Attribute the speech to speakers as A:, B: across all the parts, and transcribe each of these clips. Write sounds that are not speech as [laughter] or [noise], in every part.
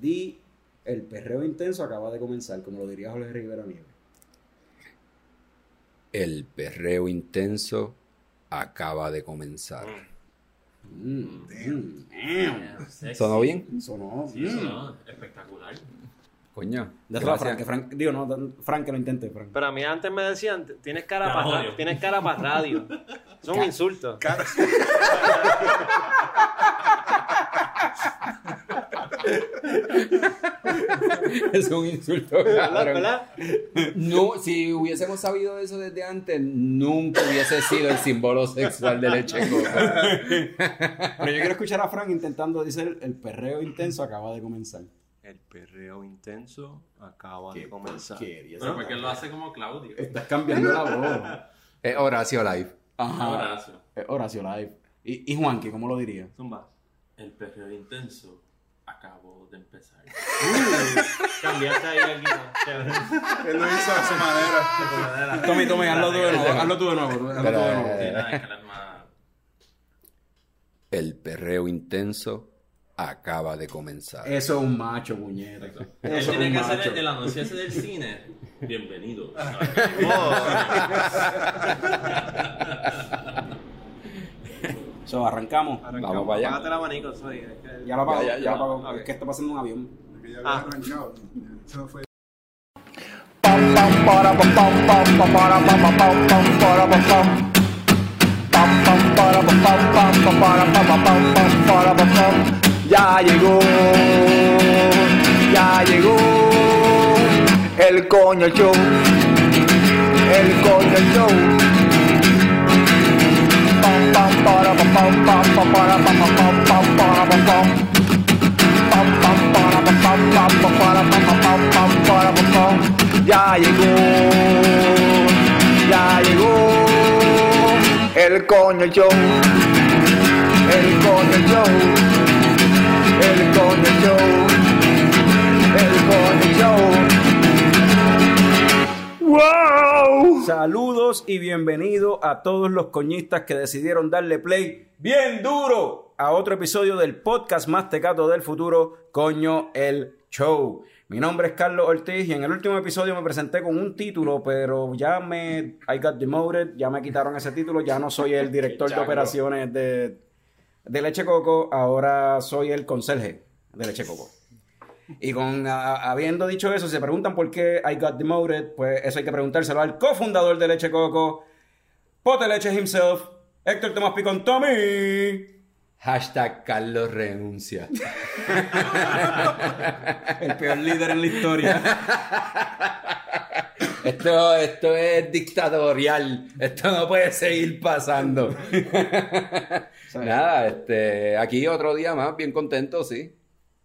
A: Di, el perreo intenso acaba de comenzar, como lo diría Jorge Rivera Nieves.
B: El perreo intenso acaba de comenzar.
A: Mm, mm, damn.
C: Sexy.
B: ¿Sonó bien?
A: Sonó.
C: Sí,
A: mm.
C: eso no, espectacular.
B: Coño. Gracias.
A: Frank, que Frank, digo, no, Frank que lo intente, Frank.
D: Pero a mí antes me decían, tienes cara para
C: odio.
D: tienes cara para radio. Es un insulto. [laughs]
B: es un insulto.
D: ¿Verdad?
B: No, si hubiésemos sabido eso desde antes, nunca hubiese sido el símbolo sexual de leche coca.
A: Pero yo quiero escuchar a Frank intentando decir el perreo intenso acaba de comenzar.
D: El perreo intenso acaba de comenzar.
C: Pero porque él lo hace como Claudio.
A: Estás cambiando la voz.
B: Es Horacio Live.
A: Ajá.
C: Horacio.
A: Eh, Horacio Live. Y, y Juanqui, ¿cómo lo diría?
D: Zumba.
C: El perreo intenso acabó de empezar. [laughs]
D: Cambiaste ahí el.
E: Él lo hizo a su manera.
A: Tommy, Tommy, hazlo tú de nuevo. Hazlo tú de nuevo. hazlo tú de nuevo.
B: eh. El perreo intenso acaba de comenzar.
A: Eso es un macho, puñeta.
C: Él
A: es
C: tiene
A: un
C: que hacer el anuncio ese del cine. Bienvenido. [laughs] [laughs]
A: So, arrancamos.
B: Vamos para allá.
D: Apágate el abanico, soy. es que-
A: Ya lo apago,
B: Ya,
A: ya,
B: ya,
A: lo apago.
D: Ok.
A: Es que está pasando un avión.
E: Que ya
D: Ah.
E: había arrancado. Eso fue.
F: Ya llegó, ya llegó el coño show, el coño show. Ya llegó, ya llegó el coño show, el coño show, el coño show, el coño show. ¡Wow!
A: Saludos y bienvenidos a todos los coñistas que decidieron darle play bien duro a otro episodio del podcast más tecato del futuro, Coño el Show. Mi nombre es Carlos Ortiz y en el último episodio me presenté con un título, pero ya me... I got demoted, ya me quitaron ese título, ya no soy el [laughs] director de operaciones de, de Leche Coco, ahora soy el conserje de Leche Coco. Y con a- habiendo dicho eso, si se preguntan por qué I got demoted, pues eso hay que preguntárselo al cofundador de Leche Coco, Pote Leche himself, Héctor Tomás Picón Tommy.
B: Hashtag Carlos renuncia. [laughs]
A: El peor líder en la historia. [laughs]
B: Esto, esto es dictatorial. Esto no puede seguir pasando. [laughs] Nada, este, aquí otro día más, bien contento, sí.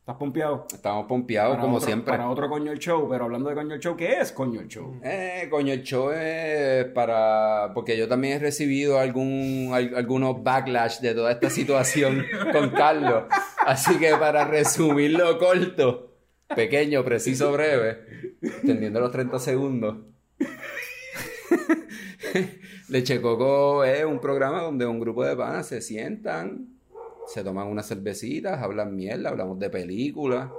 A: ¿Estás pompeado?
B: Estamos pompeados como
A: otro-
B: siempre.
A: Para otro Coño el Show, pero hablando de Coño el Show, ¿qué es Coño el Show?
B: Eh, coño, el show es para. Porque yo también he recibido algún, al- algunos backlash de toda esta situación [laughs] con Carlos. Así que para resumirlo corto, pequeño, preciso, breve, extendiendo los 30 segundos. [laughs] Leche Coco es un programa donde un grupo de panas se sientan, se toman unas cervecitas, hablan mierda, hablamos de películas.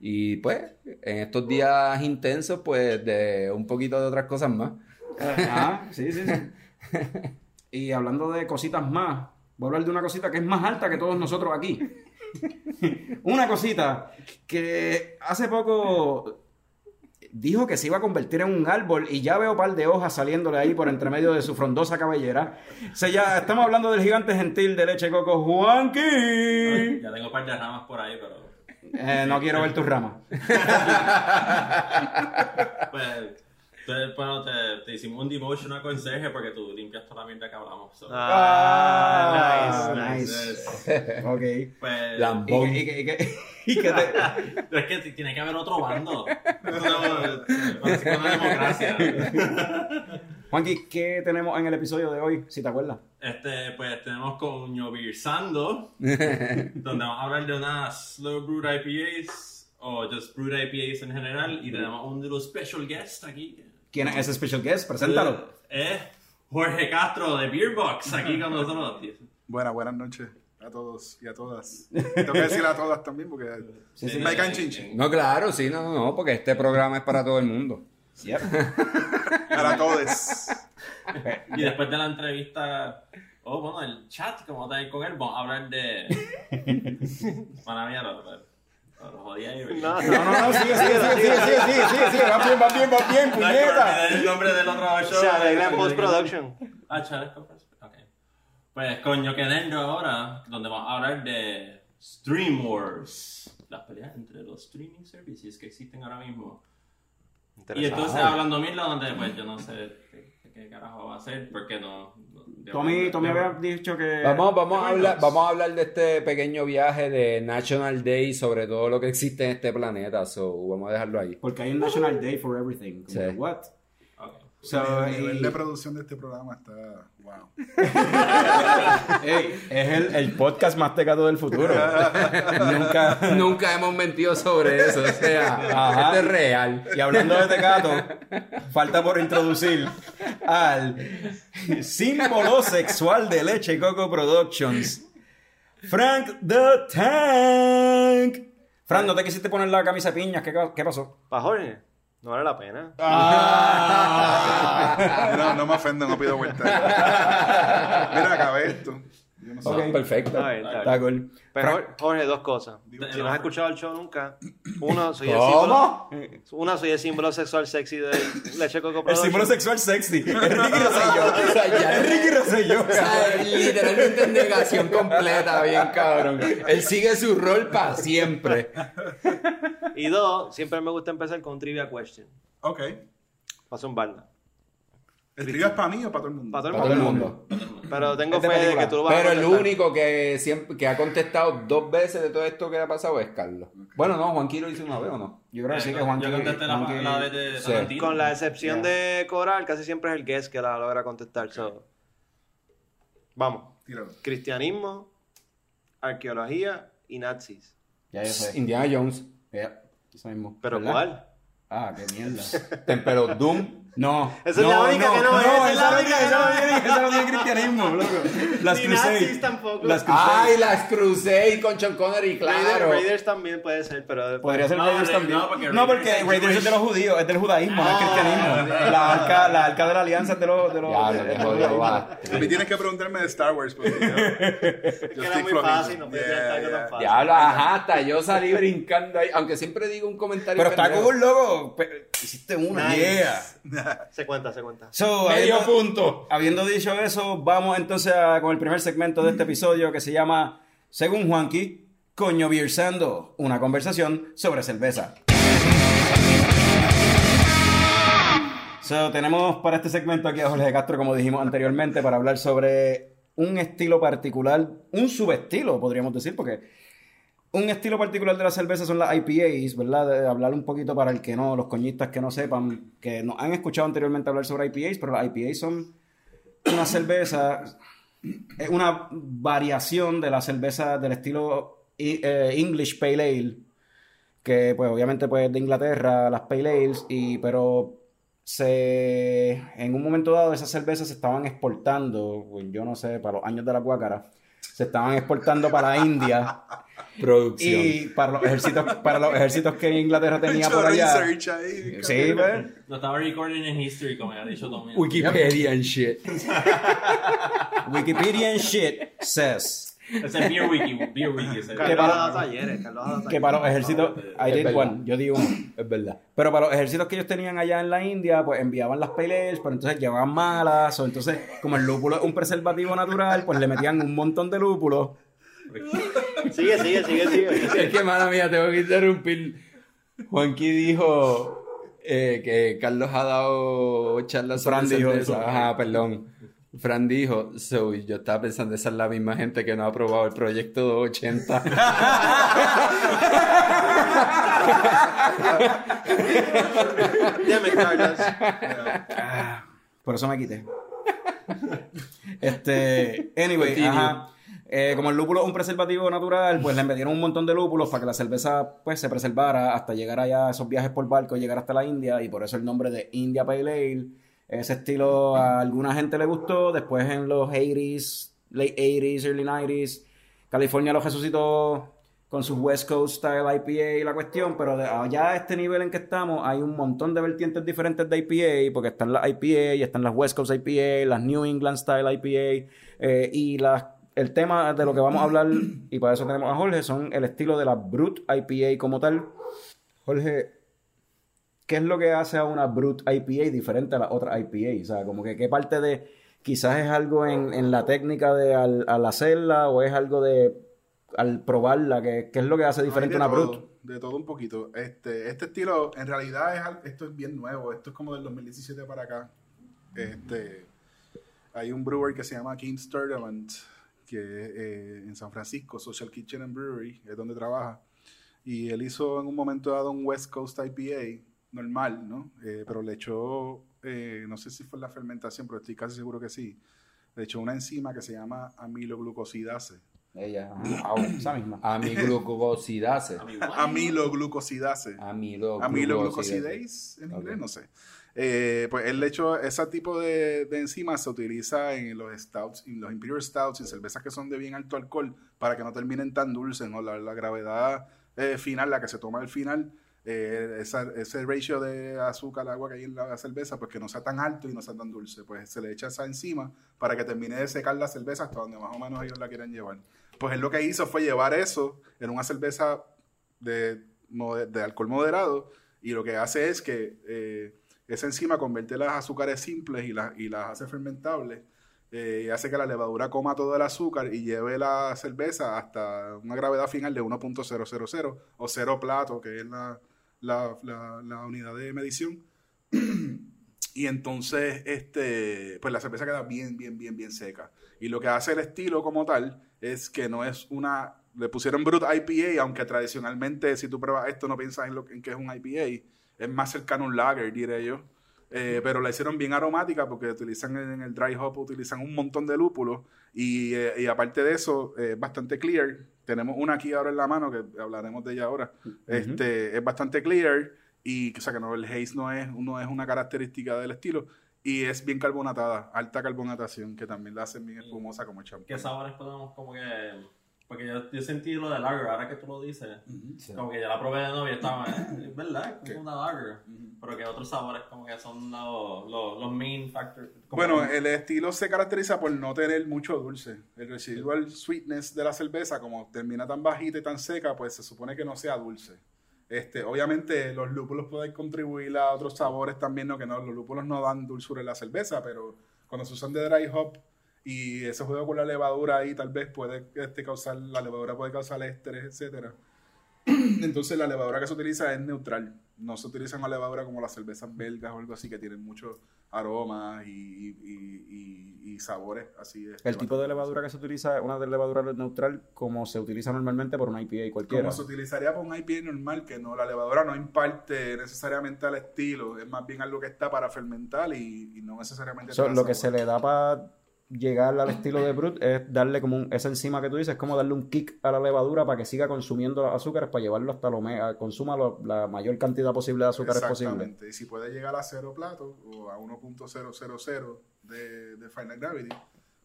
B: Y pues, en estos días intensos, pues, de un poquito de otras cosas más.
A: Ah, [laughs] sí, sí, sí. Y hablando de cositas más, voy a hablar de una cosita que es más alta que todos nosotros aquí. [laughs] una cosita que hace poco dijo que se iba a convertir en un árbol y ya veo un par de hojas saliéndole ahí por entre medio de su frondosa cabellera. Se ya, estamos hablando del gigante gentil de leche coco, Juanqui.
C: Ya tengo un par de ramas por ahí, pero...
A: Eh, no quiero ver tus ramas. [laughs]
C: Pues, te, bueno, te, te hicimos un demotion a conserje porque tú limpias toda la mierda que hablamos. so.
D: Ah,
A: Ah,
D: nice,
A: nice. Ok.
C: Pues,
B: Lambón.
A: Y que, y que- y que- y que te- [laughs]
C: Pero [laughs] es que tiene que haber otro bando. No, parece que una democracia. [laughs]
A: Juanqui, ¿qué tenemos en el episodio de hoy? Si te acuerdas.
C: Este, pues tenemos Coño Birsando, donde vamos a hablar de unas Slow Brewed IPAs o just Brewed IPAs en general. Y tenemos un little special guest aquí.
A: ¿Quién es ese special guest? Preséntalo.
C: Es Jorge Castro de Beerbox aquí con nosotros.
E: Buenas, buenas noches. A todos y a todas. Tengo que decir a todas también porque me caen chinche.
B: No, claro, sí, no, no, no, porque este programa es para todo el mundo.
A: Yep. [laughs]
E: Para todos.
C: Y después de la entrevista, oh, bueno, el chat, como ahí con él, vamos a hablar de. [laughs] Para mí,
D: no,
A: no, no, no, sigue, sigue, sigue, sigue, sigue, sigue, sigue, va bien, va bien, va bien, puñeta.
C: el nombre del otro show.
D: Se arregla eh, en post-production.
C: Ah, ok. Pues coño, que dentro ahora, donde vamos a hablar de Stream Wars. Las peleas entre los streaming services que existen ahora mismo. Y entonces hablando mil donde pues yo no sé qué, carajo va a hacer porque no... no-
A: Tommy, Tommy había dicho que...
B: Vamos, vamos, a hablar, vamos a hablar de este pequeño viaje de National Day sobre todo lo que existe en este planeta. So, vamos a dejarlo ahí.
A: Porque hay un National Day for everything. Como
B: Sí.
A: que, what? So,
E: El nivel
A: y-
E: de producción de este programa está. Wow. [laughs]
A: ey, es el, el podcast más tecato del futuro. Nunca...
B: Nunca hemos mentido sobre eso. O sea,
A: Ajá.
B: esto es real.
A: Y hablando de Tecato, falta por introducir al símbolo sexual de Leche Coco Productions, Frank the Tank. Frank, ¿no te quisiste poner la camisa de piñas? ¿Qué, qué pasó?
D: ¿Para Jorge? No vale la pena. [laughs]
E: No, no me ofendo, no pido vuelta. Mira, acabé esto. Yo no sé.
B: Ok, perfecto.
D: Está bien, está bien.
A: Está cool.
D: Pero
A: Frank,
D: Jorge, dos cosas.
E: Digo,
D: Si no has escuchado el show nunca, uno, soy el
B: ¿Cómo?
D: símbolo. Uno, soy el símbolo sexual sexy de Leche Coco
A: el
D: Productions.
A: símbolo sexual sexy. Es Ricky Rosselló. [laughs]
B: O sea, ya-
A: Es Ricky Rosselló.
B: O sea, literalmente en negación completa, bien cabrón. Él sigue su rol para siempre.
D: Y dos, siempre me gusta empezar con un trivia question.
E: Ok.
D: Paso un balda.
E: ¿El trío es para mí o para todo el mundo?
D: Para todo el
B: Para
D: mundo.
B: el mundo.
D: Pero tengo fe de que tú lo vas
B: Pero
D: a
B: el
D: contestar.
B: único que siempre que ha contestado dos veces de todo esto que ha pasado es Carlos. Bueno, no, Juanquilo lo hizo una vez o no.
A: Yo creo que sí que Juan
C: Yo contesté la,
A: Juanqui-
C: la vez de
B: Sí.
C: Tarantino.
D: Con la excepción de Coral, casi siempre es el guest que la logra contestar. So, Vamos.
E: Tíralo.
D: Cristianismo, arqueología y nazis.
A: Ya yo sé.
B: Indiana Jones.
A: Eso mismo.
D: ¿Pero
A: ¿Verdad?
D: cuál?
A: Ah, qué mierda. [laughs]
B: Pero Doom.
A: No.
D: Esa es la única que no es, esa es la única que no
A: esa no tiene- esa no tiene cristianismo, loco. [laughs] Las
D: Ni
A: Crusades.
D: nazis tampoco.
A: Las Crusades.
B: Ay, las Crusade con Sean Connery,
D: Raiders,
B: claro.
D: Raiders también puede ser, pero...
A: Podría ser
C: No,
A: Raiders
C: de-
A: también.
C: no, porque
A: No, porque
C: Raiders es
A: Raiders es de los judíos, es del judaísmo, no es cristianismo. La arca, la arca de la alianza es de los. De los
B: Ya,
A: de-
B: lo
A: de
B: jodido va.
E: A mí tienes que preguntarme de Star Wars porque yo, [laughs] yo
D: era
E: estoy
D: muy fácil, no ser tan fácil.
B: Diablo, ajá, hasta yo salí brincando ahí, aunque siempre digo un comentario.
A: Pero está
B: pendejo.
A: cool, loco. Hiciste una,
D: Nice. [laughs] Se cuenta, se cuenta.
A: So,
B: Medio
A: habiendo-
B: punto.
A: Habiendo dicho eso, vamos entonces a- con el primer segmento de este episodio que se llama, según Juanqui, Coño Biersando, una conversación sobre cerveza. So, tenemos para este segmento aquí a Jorge Castro, como dijimos anteriormente, para hablar sobre un estilo particular, un subestilo, podríamos decir, porque un estilo particular de la cerveza son las IPAs, ¿verdad? Hablar un poquito para el que no, los coñistas que no sepan, que nos han escuchado anteriormente hablar sobre IPAs, pero las IPAs son una cerveza, es una variación de la cerveza del estilo eh, English Pale Ale, que pues obviamente pues es de Inglaterra, las Pale Ales, y, pero se, en un momento dado esas cervezas se estaban exportando, pues, yo no sé, para los años de la guácara, se estaban exportando para India
B: Producción.
A: y para los ejércitos, para los ejércitos que Inglaterra tenía
E: Mucho
A: por allá.
E: ahí,
A: Sí, pues.
C: Lo estaba recording en history, como ya ha dicho Tommy.
B: Wikipedia and shit. [laughs]
A: Wikipedia and shit says
C: es Beer Wiki, Beer Wiki.
A: Que para-
D: talleres,
A: que para los ejércitos, I did one, yo di uno.
B: Es verdad.
A: Pero para los ejércitos que ellos tenían allá en la India, pues enviaban las peleas, pero entonces llevaban malas, o entonces, como el lúpulo es un preservativo natural, pues le metían un montón de lúpulo. [laughs]
D: Sigue, sigue, sigue, sigue.
B: Es que, mala mía, tengo que interrumpir. Juanqui dijo eh, que Carlos ha dado charlas sobre
A: Fran dijo eso.
B: Ajá, perdón. Fran dijo, so, yo estaba pensando, esa es la misma gente que no ha aprobado el proyecto 280.
D: Dime, Carlos.
A: Por eso me quité. Este, anyway, ajá. Eh, como el lúpulo es un preservativo natural, pues le metieron un montón de lúpulos para que la cerveza pues se preservara hasta llegar allá a esos viajes por barco, llegar hasta la India y por eso el nombre de India Pale Ale. Ese estilo a alguna gente le gustó, después en los 80s, late 80s, early 90s, California lo resucitó con su West Coast Style IPA y la cuestión, pero allá a este nivel en que estamos hay un montón de vertientes diferentes de IPA, porque están las IPA, y están las West Coast IPA, las New England Style IPA, eh, y las el tema de lo que vamos a hablar, y para eso tenemos a Jorge, son el estilo de la Brut IPA como tal. Jorge, ¿qué es lo que hace a una Brut IPA diferente a la otra IPA? O sea, como que qué parte de, quizás es algo en, en la técnica de al, al hacerla, o es algo de al probarla, ¿qué, qué es lo que hace diferente a una
E: todo,
A: Brut?
E: De todo un poquito. Este, este estilo, en realidad, es, esto es bien nuevo. Esto es como del 2017 para acá. Este, hay un brewer que se llama King's Tournament, que eh, en San Francisco, Social Kitchen and Brewery, es donde trabaja. Y él hizo en un momento dado un West Coast IPA normal, ¿no? Eh, pero le echó, eh, no sé si fue la fermentación, pero estoy casi seguro que sí. Le echó una enzima que se llama amiloglucosidase.
A: Ella, ah, esa misma. [laughs]
B: Amiglucosidase.
E: Amiloglucosidase.
B: Amiloglucosidase.
E: Amiloglucosidase, en inglés, no sé. Eh, pues el hecho, ese tipo de, de enzimas se utiliza en los stouts, en los imperial stouts y cervezas que son de bien alto alcohol para que no terminen tan dulces, ¿no? La, gravedad eh, final, la que se toma al final, eh, ese ratio de azúcar al agua que hay en la cerveza, pues que no sea tan alto y no sea tan dulce. Pues se le echa esa enzima para que termine de secar la cerveza hasta donde más o menos ellos la quieran llevar. Pues él lo que hizo fue llevar eso en una cerveza de alcohol moderado y lo que hace es que eh, esa enzima convierte las azúcares simples y, las y las hace fermentables eh, y hace que la levadura coma todo el azúcar y lleve la cerveza hasta una gravedad final de 1.000 o cero plato, que es la, la- la- unidad de medición. [clears throat] Y entonces, este, pues la cerveza queda bien, bien, bien, bien seca. Y lo que hace el estilo como tal es que no es una... Le pusieron Brut IPA, aunque tradicionalmente si tú pruebas esto no piensas en, lo, que es un IPA. Es más cercano a un lager, diré yo. Eh, pero la hicieron bien aromática porque utilizan en el dry hop, utilizan un montón de lúpulos. Y, eh, y aparte de eso, eh, es bastante clear. Tenemos una aquí ahora en la mano, que hablaremos de ella ahora. este, es bastante clear. Y o sea que no, el haze no es, no es una característica del estilo. Y es bien carbonatada, alta carbonatación, que también la hace bien espumosa como el champán.
C: ¿Qué sabores podemos como que...? Porque yo, yo sentí lo de lager, ahora que tú lo dices, como que ya la probé de y estaba, eh, es verdad, es como una lager. Pero que otros sabores como que son los, los, los main factors.
E: Bueno,
C: que-
E: el estilo se caracteriza por no tener mucho dulce. El residual sweetness de la cerveza, como termina tan bajita y tan seca, pues se supone que no sea dulce. Este, obviamente los lúpulos pueden contribuir a otros sabores también, no que no, los lúpulos no dan dulzura en la cerveza, pero cuando se usan de dry hop y ese juego con la levadura ahí tal vez puede este, causar, la levadura puede causar estrés, etcétera. [clears throat] Entonces la levadura que se utiliza es neutral. No se utiliza una levadura como las cervezas belgas o algo así que tienen muchos aromas y, y- y- y sabores así. este,
A: El tipo de levadura que se utiliza es una de levadura neutral como se utiliza normalmente por una IPA cualquiera.
E: Como se utilizaría para un IPA normal, que no, la levadura no imparte necesariamente al estilo, es más bien algo que está para fermentar y, no necesariamente...
A: So, lo que se
E: sabor.
A: le da para llegar al estilo de Brut es darle como un, esa enzima que tú dices, es como darle un kick a la levadura para que siga consumiendo los azúcares para llevarlo hasta lo consuma la mayor cantidad posible de azúcares posible.
E: Exactamente. Y si puede llegar a cero plato o a 1.000 de, de Final Gravity,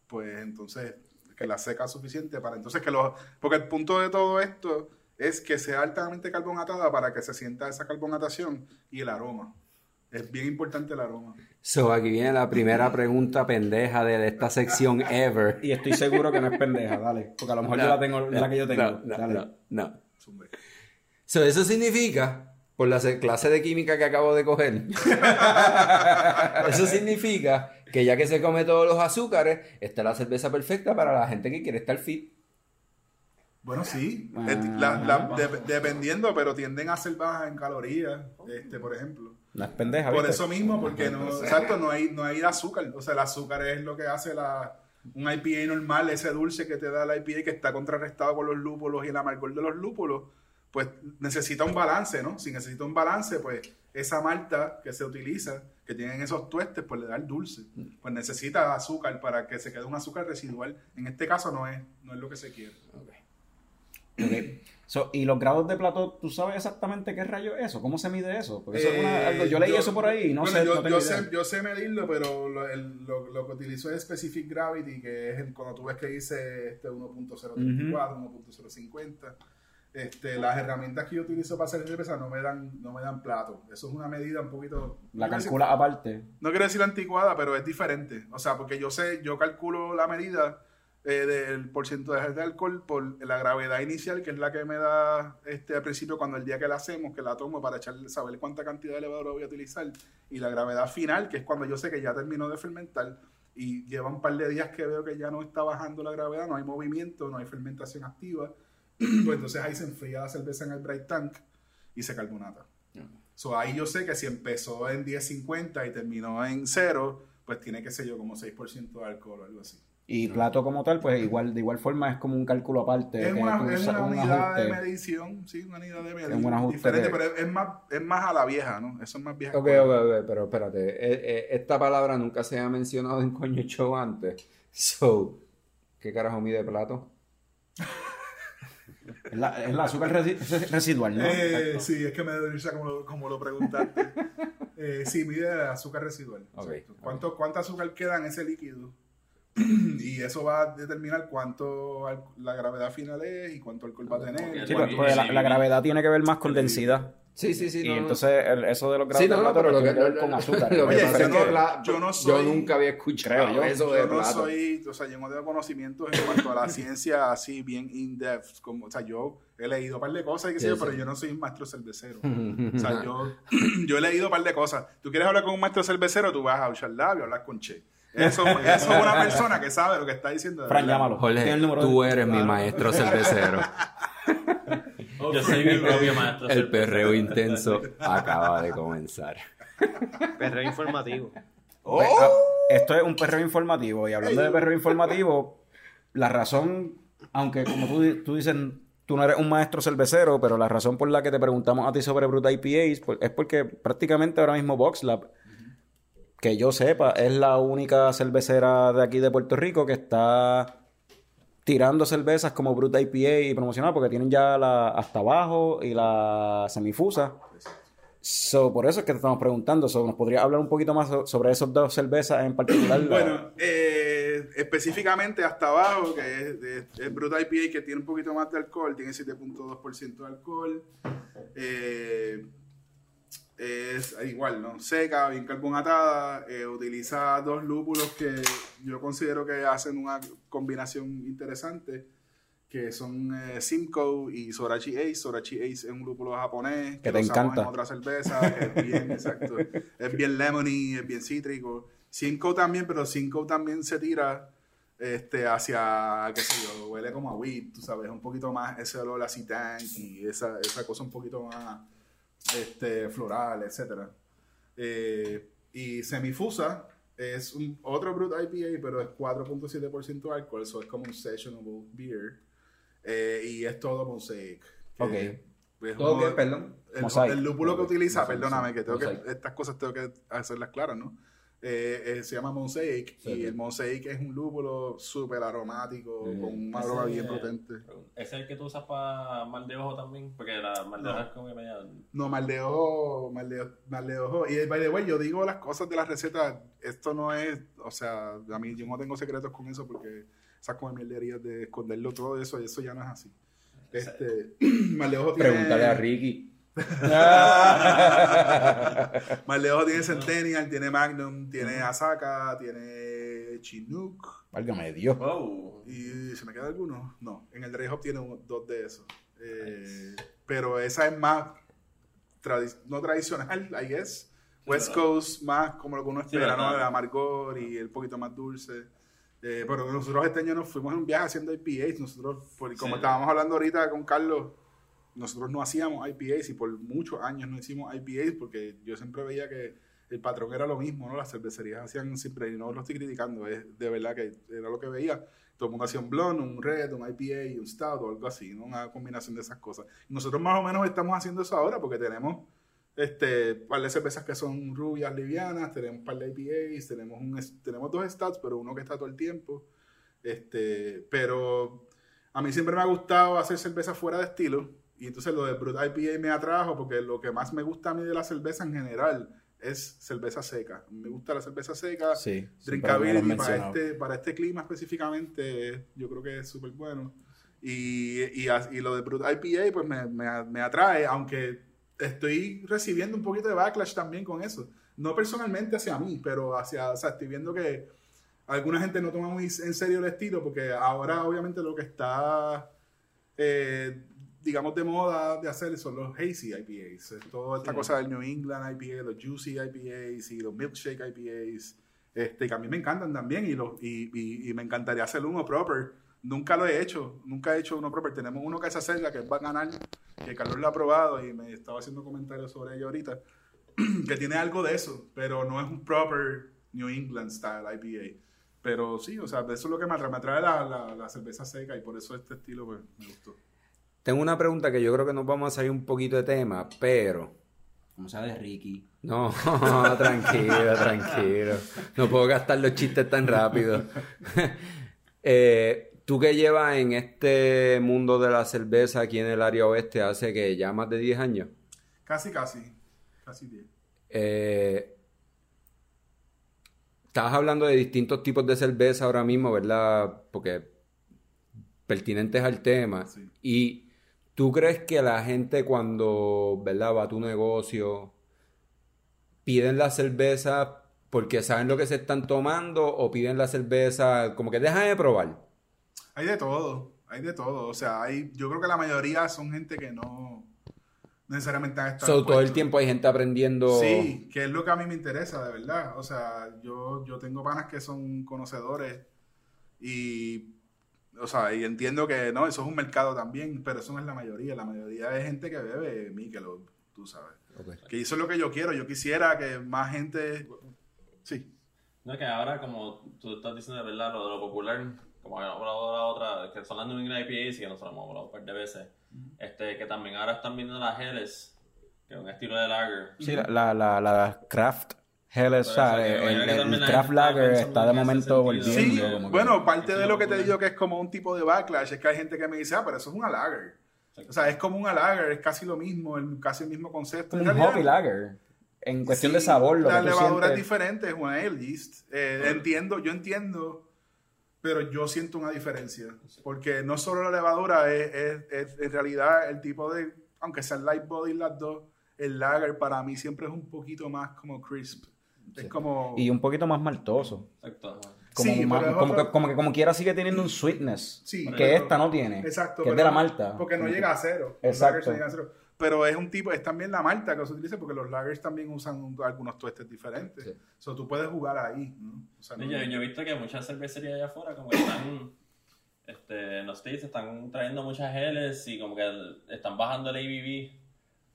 E: pues entonces que la seca suficiente para entonces que los... Porque el punto de todo esto es que sea altamente carbonatada para que se sienta esa carbonatación y el aroma. Es bien importante el aroma.
B: So, aquí viene la primera pregunta pendeja de, de esta sección ever.
A: Y estoy seguro que no es pendeja, dale. Porque a lo mejor yo la tengo, es la que yo tengo.
B: No, no,
A: Dale.
B: no. So, eso significa, por la se- clase de química que acabo de coger, [laughs] eso significa que ya que se come todos los azúcares, esta es la cerveza perfecta para la gente que quiere estar fit.
E: Bueno, sí,
A: Ah.
E: La- la- de- dependiendo, pero tienden a ser bajas en calorías, este, por ejemplo.
A: No es pendeja,
E: Por eso mismo, porque no, exacto, no hay, no hay azúcar. O sea, el azúcar es lo que hace la, un IPA normal, ese dulce que te da el IPA que está contrarrestado con los lúpulos y el amargor de los lúpulos, pues necesita un balance, ¿no? Si necesita un balance, pues esa malta que se utiliza, que tienen esos tuestes, pues le da el dulce. Pues necesita azúcar para que se quede un azúcar residual. En este caso no es, no es lo que se quiere.
A: Ok. So, y los grados de plato, ¿tú sabes exactamente qué rayo es eso? ¿Cómo se mide eso? Porque eso es una-
E: Eh,
A: algo- yo leí eso por ahí y no
E: bueno,
A: sé.
E: Yo,
A: no tengo
E: yo
A: idea.
E: sé, yo sé medirlo, pero lo, el- lo- lo que utilizo es Specific Gravity, que es el- cuando tú ves que dice este 1.034, 1.050. Este, las herramientas que yo utilizo para hacer cerveza no me dan, no me dan plato. Eso es una medida un poquito.
A: La
E: no
A: calcula aparte.
E: no quiero decir anticuada, pero es diferente. O sea, porque yo sé, yo calculo la medida eh, del porcentaje de alcohol por la gravedad inicial, que es la que me da este al principio cuando el día que la hacemos, que la tomo para saber cuánta cantidad de levadura voy a utilizar, y la gravedad final, que es cuando yo sé que ya terminó de fermentar y lleva un par de días que veo que ya no está bajando la gravedad, no hay movimiento, no hay fermentación activa, [clears throat] pues entonces ahí se enfría la cerveza en el bright tank y se carbonata. So, ahí yo sé que si empezó en 10.50 y terminó en cero, pues tiene que ser yo como 6% de alcohol o algo así.
A: Y plato como tal, pues igual de igual forma es como un cálculo aparte.
E: Es una, es una
A: un
E: unidad de medición, sí, una unidad de
A: un
E: medición.
A: ajuste
E: diferente, pero es, es más, es más a la vieja, ¿no? Eso es más vieja.
B: Ok, ok, ok, pero espérate. eh, eh, esta palabra nunca se ha mencionado en Coño Show antes. So, ¿qué carajo mide plato? [laughs]
A: Es la, es la azúcar resi- resi- residual, ¿no?
E: Eh, sí, es que me risa como lo, como lo preguntaste. [laughs] Eh, sí, mide azúcar residual.
B: Ok,
E: exacto. ¿Cuánto, ¿Cuánta azúcar queda en ese líquido? [clears throat] y eso va a determinar cuánto la gravedad final es y cuánto alcohol va a tener.
A: Sí, pues, pues, la, la gravedad tiene que ver más con densidad.
B: Sí, sí, sí.
A: y
B: no,
A: entonces el- eso de los grados
B: Sí, no,
A: de
B: no,
A: plato
B: pero lo que,
A: tiene que ver con azúcar. [laughs]
B: lo
E: Oye, yo no-
B: pla-
E: yo no
B: yo
E: soy-
B: nunca había escuchado
A: Creo yo.
B: eso de
E: yo no
B: plato.
E: soy, o sea, yo no tengo conocimientos en cuanto a la ciencia así bien in-depth, como, o sea, yo he leído un par de cosas, y qué sé yo, pero yo no soy un maestro cervecero. o sea, [laughs] yo, [clears throat] yo he leído un par de cosas. Tú quieres hablar con un maestro cervecero, tú vas a Uchar y hablar con Che. Eso, eso es una persona que sabe lo que está diciendo.
A: Fran, llámalo.
B: Jorge,
A: el número
B: tú
A: de-
B: eres mi maestro cervecero. [laughs]
C: Yo soy mi propio maestro.
B: El perreo intenso acaba de comenzar.
D: Perreo informativo.
A: Ah, esto es un perreo informativo. Y hablando de perreo informativo, la razón, aunque como tú, tú dices, tú no eres un maestro cervecero, pero la razón por la que te preguntamos a ti sobre Brut IPAs pues, es porque prácticamente ahora mismo VoxLab, que yo sepa, es la única cervecera de aquí de Puerto Rico que está tirando cervezas como Brut IPA y promocionada porque tienen ya la hasta abajo y la semifusa. So, por eso es que te estamos preguntando. ¿Nos podría hablar un poquito más so- sobre esas dos cervezas en particular? La- [clears throat]
E: Bueno, eh, específicamente hasta abajo, que es, es, es Brut IPA, que tiene un poquito más de alcohol, tiene 7.2% de alcohol. Eh, es igual, ¿no? Seca, bien carbonatada, eh, utiliza dos lúpulos que yo considero que hacen una combinación interesante, que son eh, Simcoe y Sorachi Ace. Sorachi Ace es un lúpulo japonés
A: Que
E: lo
A: te
E: usamos
A: encanta.
E: en otras cervezas, es bien, [laughs] exacto, es bien lemony, es bien cítrico. Simcoe también, pero Simcoe también se tira este, hacia, qué sé yo, huele como a weed, tú sabes, un poquito más ese olor a tank y esa, esa cosa un poquito más este, floral, etcétera. Eh, y Semifusa es un, otro Brut IPA, pero es 4.7% de alcohol, eso es como un sessionable beer. Eh, y es todo Mosaic. que
A: Ok.
E: es
B: ¿Todo qué, perdón?
E: el, el lúpulo que utiliza,
B: Mosaic,
E: perdóname, que tengo que, estas cosas tengo que hacerlas claras, ¿no? Eh, eh, se llama Mosaic
B: Sí,
E: y
B: sí.
E: el Mosaic es un lúpulo súper aromático,
B: Sí.
E: con un aroma bien potente.
C: ¿Es el que tú usas para mal de ojo también? Porque la mal de ojo es como que media...
E: No, mal de ojo, mal de, mal de ojo. Y by the way, yo digo las cosas de la receta, esto no es, o sea, a mí yo no tengo secretos con eso porque esas como mierderías de esconderlo todo eso, eso ya no es así. Este, [clears throat] mal de ojo tiene...
B: Pregúntale a Ricky. [laughs]
E: Mal de ojo tiene Centennial, tiene Magnum, tiene Asaka, tiene Chinook.
A: Válgame Dios.
C: Wow.
E: ¿Y se me queda alguno? No, en el Dry Hop tiene un- dos de esos. Eh, pero esa es más, tradi- no tradicional, I guess. West Coast, más como lo que uno
C: Sí,
E: espera,
C: verdad.
E: ¿no? El amargor y el poquito más dulce. Eh, pero nosotros este año nos fuimos en un viaje haciendo IPAs. Nosotros, por- como
C: Sí.
E: estábamos hablando ahorita con Carlos, nosotros no hacíamos IPAs y por muchos años no hicimos IPAs porque yo siempre veía que el patrón era lo mismo, ¿no? Las cervecerías hacían siempre, y no lo estoy criticando, es de verdad que era lo que veía. Todo el mundo hacía un blonde, un red, un IPA un stout o algo así, ¿no? Una combinación de esas cosas. Nosotros más o menos estamos haciendo eso ahora porque tenemos este par de cervezas que son rubias, livianas, tenemos un par de IPAs, tenemos, un, tenemos dos stouts, pero uno que está todo el tiempo. Este, pero a mí siempre me ha gustado hacer cerveza fuera de estilo. Y entonces lo de Brut IPA me atrajo porque lo que más me gusta a mí de la cerveza en general es cerveza seca. Me gusta la cerveza seca.
A: Sí.
E: Drinkability para este, para este clima específicamente, yo creo que es súper bueno. Y, y lo de Brut IPA, pues me, me- me atrae, aunque estoy recibiendo un poquito de backlash también con eso. No personalmente hacia mí, pero hacia, o sea, estoy viendo que alguna gente no toma muy en serio el estilo, porque ahora obviamente lo que está, eh, digamos, de moda de hacer son los hazy IPAs. Es Toda esta cosa del New England IPA, los juicy IPAs y los milkshake IPAs, este, que a mí me encantan también y, los, y, y- y me encantaría hacer uno proper. Nunca lo he hecho, nunca he hecho uno proper. Tenemos uno que es hacerla, que es bacanal, que Carlos lo ha probado y me estaba haciendo comentarios sobre ello ahorita, [clears throat] que tiene algo de eso, pero no es un proper New England style IPA. Pero sí, o sea, eso es lo que me atrae, me atrae la, la, la cerveza seca y por eso este estilo pues, me gustó.
B: Tengo una pregunta que yo creo que nos vamos a salir un poquito de tema, pero...
A: Como sea de Ricky.
B: No, [laughs] tranquilo, tranquilo. No puedo gastar los chistes tan rápido. [laughs] Eh, Tú que llevas en este mundo de la cerveza aquí en el área oeste hace que ya más de 10 años.
E: Casi, casi, casi 10.
B: Eh, estabas hablando de distintos tipos de cerveza ahora mismo, ¿verdad? Porque pertinentes al tema.
E: Sí.
B: Y tú crees que la gente cuando, ¿verdad? Va a tu negocio, piden la cerveza porque saben lo que se están tomando o piden la cerveza como que dejan de probar.
E: Hay de todo, hay de todo. O sea, hay, yo creo que la mayoría son gente que no necesariamente han estado
B: So, todo el tiempo hay gente aprendiendo.
E: Sí, que es lo que a mí me interesa, de verdad. O sea, yo, yo tengo panas que son conocedores y, o sea, y entiendo que no, eso es un mercado también, pero eso no es la mayoría. La mayoría es gente que bebe Michelob, tú sabes.
B: Ok.
E: Que eso es lo que yo quiero. Yo quisiera que más gente... Sí.
C: No, que ahora, como tú estás diciendo de verdad, lo de lo popular, como habíamos hablado de la otra, que son las New England IPAs y que nosotros hemos hablado un par de veces, este, que también ahora están viendo las Helles, que es un estilo de lager.
A: Sí, la, la, la, la craft Helles, o sea,
C: Por eso, que
A: el,
C: que
A: el- el
C: la
A: craft lager está de momento volviendo.
E: Sí,
A: como que-
E: bueno, parte
C: eso
E: de
C: es
E: lo que te digo que es como un tipo de backlash es que hay gente que me dice, ah, pero eso es una lager. O sea, es como una lager, es casi lo mismo, el, casi el mismo concepto.
A: un hoppy lager. En cuestión
E: Sí,
A: de sabor, lo
E: La
A: que tú
E: levadura es
A: sientes.
E: diferente, es una ale yeast. Eh, entiendo, yo entiendo, pero yo siento una diferencia. Porque no solo la levadura, es, es- es en realidad el tipo de, aunque sean light body las dos, el lager para mí siempre es un poquito más como crisp. Es como...
A: Y un poquito más maltoso.
C: Exacto.
A: Como,
E: Sí,
A: más- como,
E: otro-
A: que, como que como quiera sigue teniendo un sweetness.
E: Sí,
A: que
E: pero-
A: esta no tiene.
E: Exacto.
A: Que es de la malta.
E: Porque no llega a cero.
A: Exacto.
E: lagers no llegan a cero. Pero es un tipo, es también la malta que se utiliza porque los lagers también usan un- algunos tuestes diferentes.
B: Sí.
E: O sea, tú puedes jugar ahí. ¿no? O sea, no-
C: yo, yo he visto que muchas cervecerías allá afuera como que están este, en los States están trayendo muchas geles y como que están bajando el ABV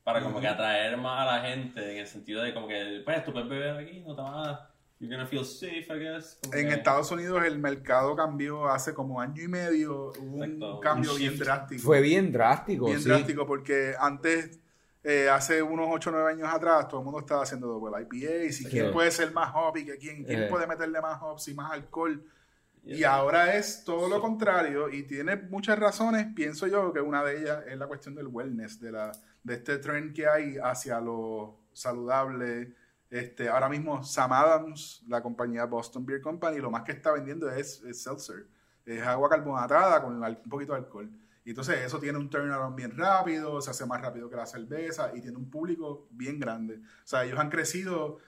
C: para como que atraer más a la gente en el sentido de como que pues tú puedes beber aquí no te vas a you're gonna feel safe I guess como
E: En
C: que-
E: Estados Unidos el mercado cambió hace como año y medio, hubo
C: Exacto,
E: un cambio bien drástico.
B: Fue bien drástico,
E: bien
B: sí.
E: drástico porque antes, eh, hace unos 8 o 9 años atrás, todo el mundo estaba haciendo double IPA y si quién puede ser más hoppy que quién, quién
B: Eh.
E: puede meterle más hops y más alcohol. Y ahora es todo lo contrario y tiene muchas razones. Pienso yo que una de ellas es la cuestión del wellness, de, la, de este trend que hay hacia lo saludable. Este, ahora mismo Sam Adams, la compañía Boston Beer Company, lo más que está vendiendo es, es seltzer. Es agua carbonatada con un poquito de alcohol. Y entonces eso tiene un turnaround bien rápido, se hace más rápido que la cerveza y tiene un público bien grande. O sea, ellos han crecido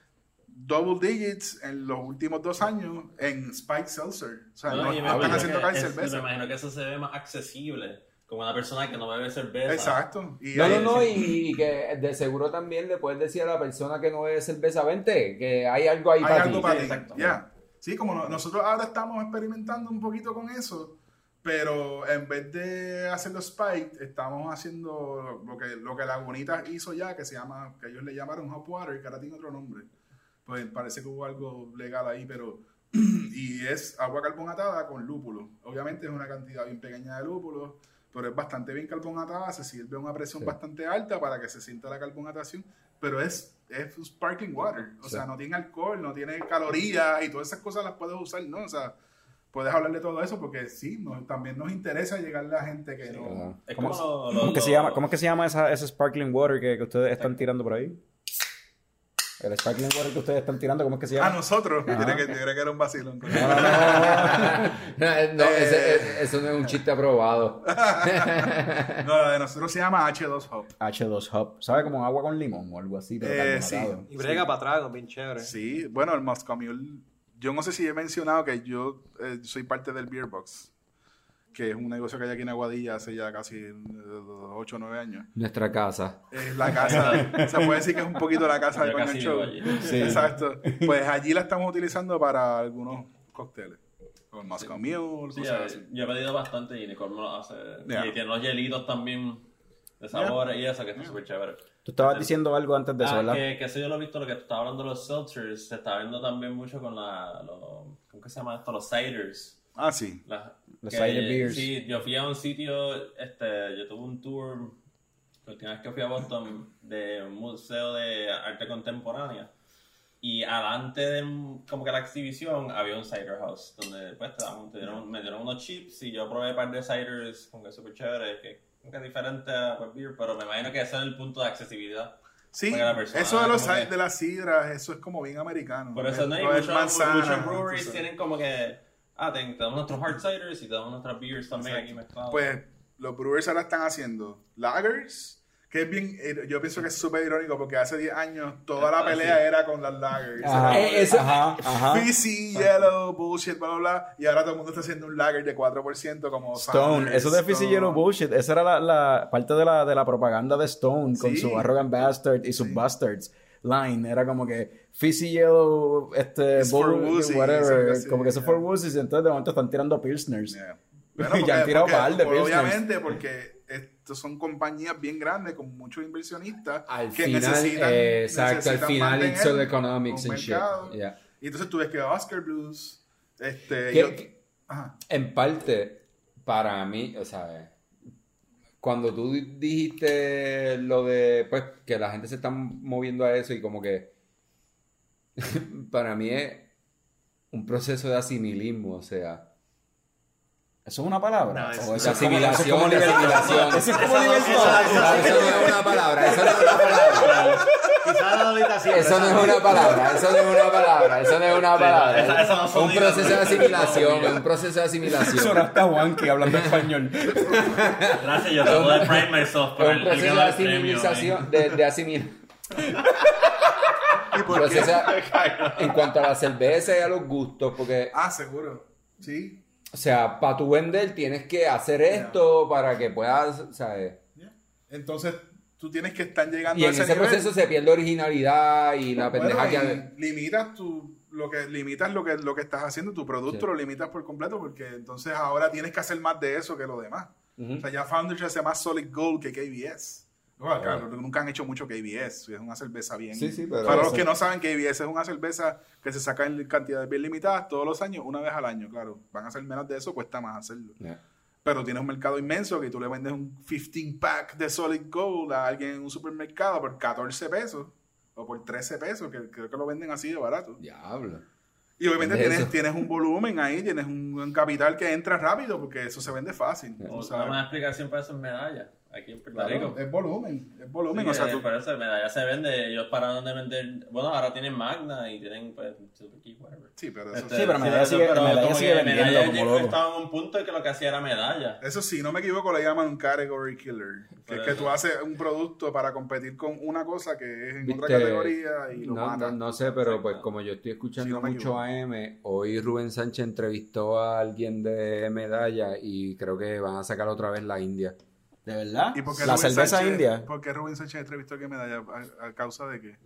E: double digits en los últimos dos años en Spike Seltzer. O sea, no, están haciendo casi cerveza.
C: me imagino que eso se ve más accesible como una persona que no bebe cerveza
E: Exacto. Y
B: No, no, no, [laughs] y, y que de seguro también le puedes decir a la persona que no bebe cerveza, vente, que hay algo ahí
E: hay
B: para
E: algo
B: ti.
E: para ti.
C: exacto.
E: Ya. Sí, como no- nosotros ahora estamos experimentando un poquito con eso, pero en vez de hacerlo Spike, estamos haciendo lo que, lo que Lagunitas hizo ya, que se llama, que ellos le llamaron Hop Water, que ahora tiene otro nombre. Pues parece que hubo algo legal ahí, pero. [clears throat] y es agua carbonatada con lúpulo. Obviamente es una cantidad bien pequeña de lúpulo, pero es bastante bien carbonatada, se sirve a una presión
B: Sí.
E: bastante alta para que se sienta la carbonatación, pero es, es sparkling water, o
B: Sí.
E: sea, no tiene alcohol, no tiene calorías y todas esas cosas las puedes usar, ¿no? O sea, puedes hablar de todo eso porque sí, nos- también nos interesa llegarle a gente que no...
C: Es
A: ¿Cómo,
C: como lo-
A: cómo
C: lo-
A: que se llama, ¿Cómo que se llama esa, ese sparkling water que, que ustedes están tirando por ahí? El sparkling water que ustedes están tirando, ¿cómo es que se
E: A
A: llama?
E: nosotros,
A: Ajá.
E: Tiene que, yo creo que era un vacilón. [laughs]
A: No, no, no.
B: no, [laughs] ese-
E: Eh.
B: ese- eso no es un chiste aprobado. [laughs]
E: No, la de nosotros se llama H2 Hop.
A: H2 Hop. ¿Sabe como agua con limón o algo así? Pero
E: Eh,
A: carbonatado.
D: Y brega para atrás, bien chévere.
E: Sí, bueno, el Moscow Mule, yo no sé si he mencionado que yo eh, soy parte del Beer Box, que es un negocio que hay aquí en Aguadilla hace ya casi 8 o 9 años.
B: Nuestra casa.
E: Es la casa, se puede decir que es un poquito la casa de Coño Show.
A: Sí.
E: Exacto. Pues allí la estamos utilizando para algunos cócteles. Con Moscow Mule,
C: Sí,
E: cosas
C: eh,
E: así.
C: yo he pedido bastante y Nicole me lo hace.
E: Yeah.
C: Y tiene los hielitos también de sabores y eso, que está súper chévere.
A: Tú estabas diciendo algo antes de eso,
C: Ah,
A: ¿verdad?
C: que, que eso yo lo he visto, lo que tú estabas hablando de los seltzers, se está viendo también mucho con la, los, ¿cómo que se llama esto? Los ciders.
E: Ah, sí.
C: La-
A: Los
C: que-
A: cider beers.
C: Sí, yo fui a un sitio, este, yo tuve un tour, la última vez que fui a Boston, de un museo de arte contemporánea. Y adelante de como que la exhibición había un cider house, donde pues te daban- te dieron- me dieron unos chips y yo probé un par de ciders, como que súper chévere, que, que diferente a pues, beer, pero me imagino que ese es el punto de accesibilidad.
E: Sí,
C: Porque la persona
E: eso de, los,
C: que-
E: de las sidras, eso es como bien americano.
C: Por eso no hay muchos,
E: manzana,
C: muchos breweries tienen como que, ah, te, te damos nuestros hard ciders y te damos nuestras beers también
E: Exacto.
C: aquí mezclados.
E: Pues los brewers ahora están haciendo lagers, que es bien, eh, yo pienso que es súper irónico porque hace 10 años toda la
C: Ah,
E: pelea
C: sí.
E: era con las lagers.
A: Ajá,
E: Era
B: Eh, eso-
A: ajá, ajá.
E: Fizzy, yellow, bullshit, bla, bla, bla. Y ahora todo el mundo está haciendo un lager de 4% como
A: Stone,
E: Founders,
A: eso de Fizzy
E: Stone.
A: Yellow Bullshit, esa era la, la parte de la, de la propaganda de Stone con
E: Sí.
A: su Arrogant Bastard y sus
E: Sí.
A: Bastards line. Era como que Fizzy Yellow, este,
E: for
A: Bull- whatever,
E: así,
A: como que eso
E: yeah.
A: fue Wussies entonces de momento están tirando Pilsners.
E: Yeah. [laughs]
A: Ya han tirado par de Pilsners.
E: Obviamente, porque estos son compañías bien grandes con muchos inversionistas
B: Al
E: que
B: final,
E: necesitan.
B: eh, exacto, al
E: necesitan
B: final
E: mantener
B: it's all economics and shit. Yeah.
E: Y entonces tú ves que Oscar Blues. Este,
B: ¿Qué-
E: yo- ajá.
B: En parte, para mí, o sea, cuando tú di- dijiste lo de, pues, que la gente se está moviendo a eso y como que, [laughs] para mí es un proceso de asimilismo, o sea,
A: ¿Eso es una palabra?
D: No,
A: ¿O
D: es-
B: de
A: es
B: asimilación,
A: eso es como
B: asimilación.
A: Eso es como libertad.
B: Eso no es una palabra, eso no es una palabra. [laughs]
D: Sí.
B: Eso no es una palabra, eso no es una palabra, eso no es una palabra.
C: esa- esa no son
B: un proceso de asimilación, es un proceso de asimilación.
A: Sonaste a Wanky hablando español.
C: Gracias, yo trato de prime myself el,
B: proceso de asimilización, de, de asimilación.
E: ¿Y por qué? [laughs]
B: en cuanto a la cerveza y a los gustos, porque,
E: Ah, seguro. Sí.
B: o sea, para tu vender tienes que hacer esto para que puedas, ¿sabes?
E: Entonces tú tienes que estar llegando
B: Y
E: a
B: en
E: ese,
B: ese
E: nivel.
B: proceso se pierde originalidad y la
E: Bueno,
B: pendeja que...
E: limitas tu lo que limitas lo que lo que estás haciendo tu producto
B: Sí.
E: lo limitas por completo porque entonces ahora tienes que hacer más de eso que lo demás
B: Ujú.
E: o sea ya Founders hace más Solid Gold que KBS bueno, claro, nunca han hecho mucho KBS es una cerveza bien
B: Sí, sí, pero
E: para los
B: eso-
E: que no saben KBS es una cerveza que se saca en cantidades bien limitadas todos los años una vez al año claro van a hacer menos de eso cuesta más hacerlo
B: Yeah.
E: Pero tienes un mercado inmenso que tú le vendes un 15 pack de Solid Gold a alguien en un supermercado por 14 pesos o por 13 pesos, que creo que lo venden así de barato.
B: Diablo.
E: Y obviamente
B: Es
E: tienes,
B: eso.
E: tienes un volumen ahí, tienes un, un capital que entra rápido porque eso se vende fácil. tú
C: Una
E: sabes.
C: buena explicación para esas medallas aquí en Puerto
E: Claro,
C: Rico.
E: es volumen, es volumen.
C: Sí,
E: o sea,
C: eh,
E: tú-
C: por eso medallas se vende, ellos pararon de vender, bueno, ahora tienen Magna y tienen pues Super Key, whatever.
E: sí, pero eso,
C: Este,
A: Sí, pero medalla sigue-
C: pero
A: medalla
C: como
A: sigue
C: que
A: vendiendo
C: medalla
A: como
C: llegó-
A: loco.
C: Estaba en un punto en que lo que hacía era medalla.
E: eso sí, no me equivoco, le llaman un category killer. Que es que
C: eso.
E: tú haces un producto para competir con una cosa que es en otra categoría y lo
B: No, no,
E: matas.
B: no sé, pero pues como yo estoy escuchando
E: Sí, no me
B: mucho
E: equivoco.
B: AM, hoy Rubén Sánchez entrevistó a alguien de medalla y creo que van a sacar otra vez la India.
A: ¿De verdad?
E: ¿Y por qué
A: La
E: Rubén
A: cerveza
E: Sánchez-
A: india.
E: ¿Por qué Rubén Sánchez entrevistó que medalla? ¿A, a causa de qué?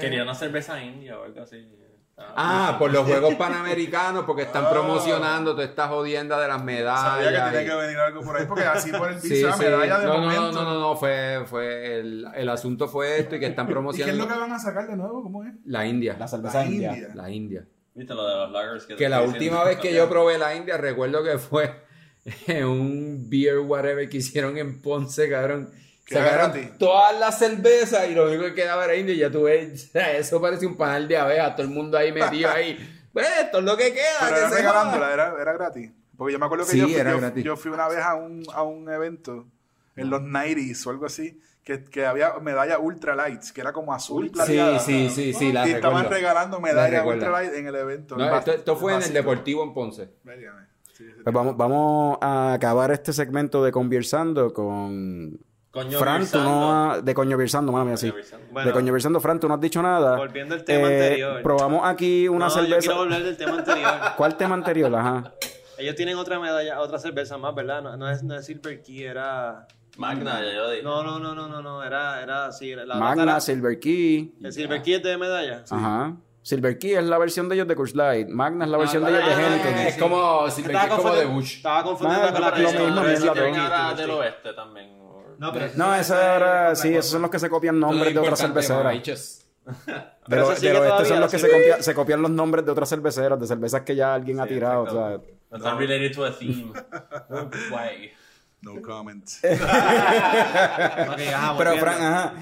C: Quería una cerveza india o algo así.
B: Ah, por los Juegos Panamericanos, porque están
E: Ah.
B: promocionando toda esta jodienda de las medallas.
E: Sabía que tenía que venir algo por ahí, porque así por el
B: Sí, sí.
E: medalla de
B: no, no,
E: momento.
B: no, no, no, fue, fue el, el asunto fue esto y que están
E: ¿Y qué es
B: promocionando
E: lo que van a sacar de nuevo? ¿Cómo es?
B: la India.
A: La cerveza
E: La
A: india.
E: India.
B: La India.
C: ¿Viste lo de los lagers? Que,
B: Que la última vez que yo [laughs] probé la India, recuerdo que fue [laughs] un beer whatever que hicieron en Ponce, cabrón. Sacaron
E: gratis.
B: todas las cervezas y lo único que quedaba era India y ya sea, [laughs] eso parece un panal de abejas, todo el mundo ahí metido ahí. [laughs] Pues esto es lo que queda.
E: Pero
B: que
E: era regalándola, era, era gratis. Porque yo me acuerdo que
B: Sí,
E: yo, fui, yo- yo fui una vez a un, a un evento en los 90s o algo así, que, que había medalla ultra lights, que era como azul y
B: Sí,
E: plateada.
B: sí, sí, sí, la
E: y estaban
B: recuerdo.
E: regalando
B: La
E: medallas
B: recuerdo.
E: ultra light en el evento.
B: No,
E: Va-
B: esto, esto fue en el. Deportivo en Ponce.
E: Válgame. Sí.
A: Pues vamos, vamos a acabar este segmento de conversando con
C: Coño,
A: Fran, tú
C: Virsando.
A: no has- de coño Virsando, mami, así.
D: Bueno.
A: de coño Virsando, Fran, tú no has dicho nada. Eh,
D: Volviendo al tema anterior.
A: Probamos aquí una
D: no, yo
A: cerveza.
D: quiero volver del tema anterior. [laughs]
A: ¿Cuál tema anterior? Ajá.
D: Ellos tienen otra medalla, otra cerveza más, ¿verdad? No, no es, no es Silver Key, era...
C: Magna, ya yo dije.
D: No, no, no, no, no, no, era, era así. La
A: Magna,
D: era-
A: Silver Key.
D: ¿El Silver Key es de medalla?
A: Ajá. Silver Key es la versión de ellos de Coors Light. Magna es la versión de
D: ah,
A: ellos de
D: ah,
A: Henneken.
D: ah,
B: Es como, si me-
D: Estaba
B: es como de Bush.
D: Estaba confundiendo
A: Ah,
D: con la Silver
C: del
D: Key.
C: oeste también.
D: No, pero
A: No, esa era, sí, esos son los que se copian nombres de otras cerveceras.
D: Pero eso [laughs]
A: oeste
D: todavía,
A: son los que se, copia- se copian los nombres de otras cerveceras, de cervezas que ya alguien ha tirado. o sea.
C: That's not related to a theme. [laughs] Why?
E: No comment. [laughs]
D: Ok, ajá,
A: Pero. Fran, ajá,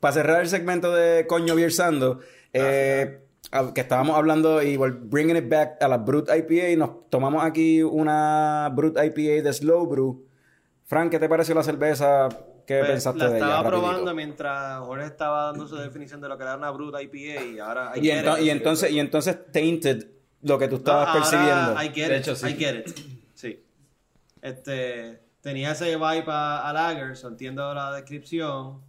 A: para cerrar el segmento de Coño Virsando, eh, a- que estábamos hablando y bringing it back a la Brut IPA, nos tomamos aquí una Brut IPA de Slow Brew. Fran, ¿qué te pareció la cerveza? ¿Qué
D: Pues,
A: pensaste de ella?
D: estaba
A: rapidito?
D: probando mientras Jorge estaba dando su definición de lo que era una bruta IPA y ahora...
A: Y, ento- y entonces, y entonces tainted lo que tú estabas percibiendo.
D: I get
B: De
D: it,
B: hecho, sí.
D: I get it. Sí. Este, tenía ese vibe a, a Lager, so entiendo la descripción.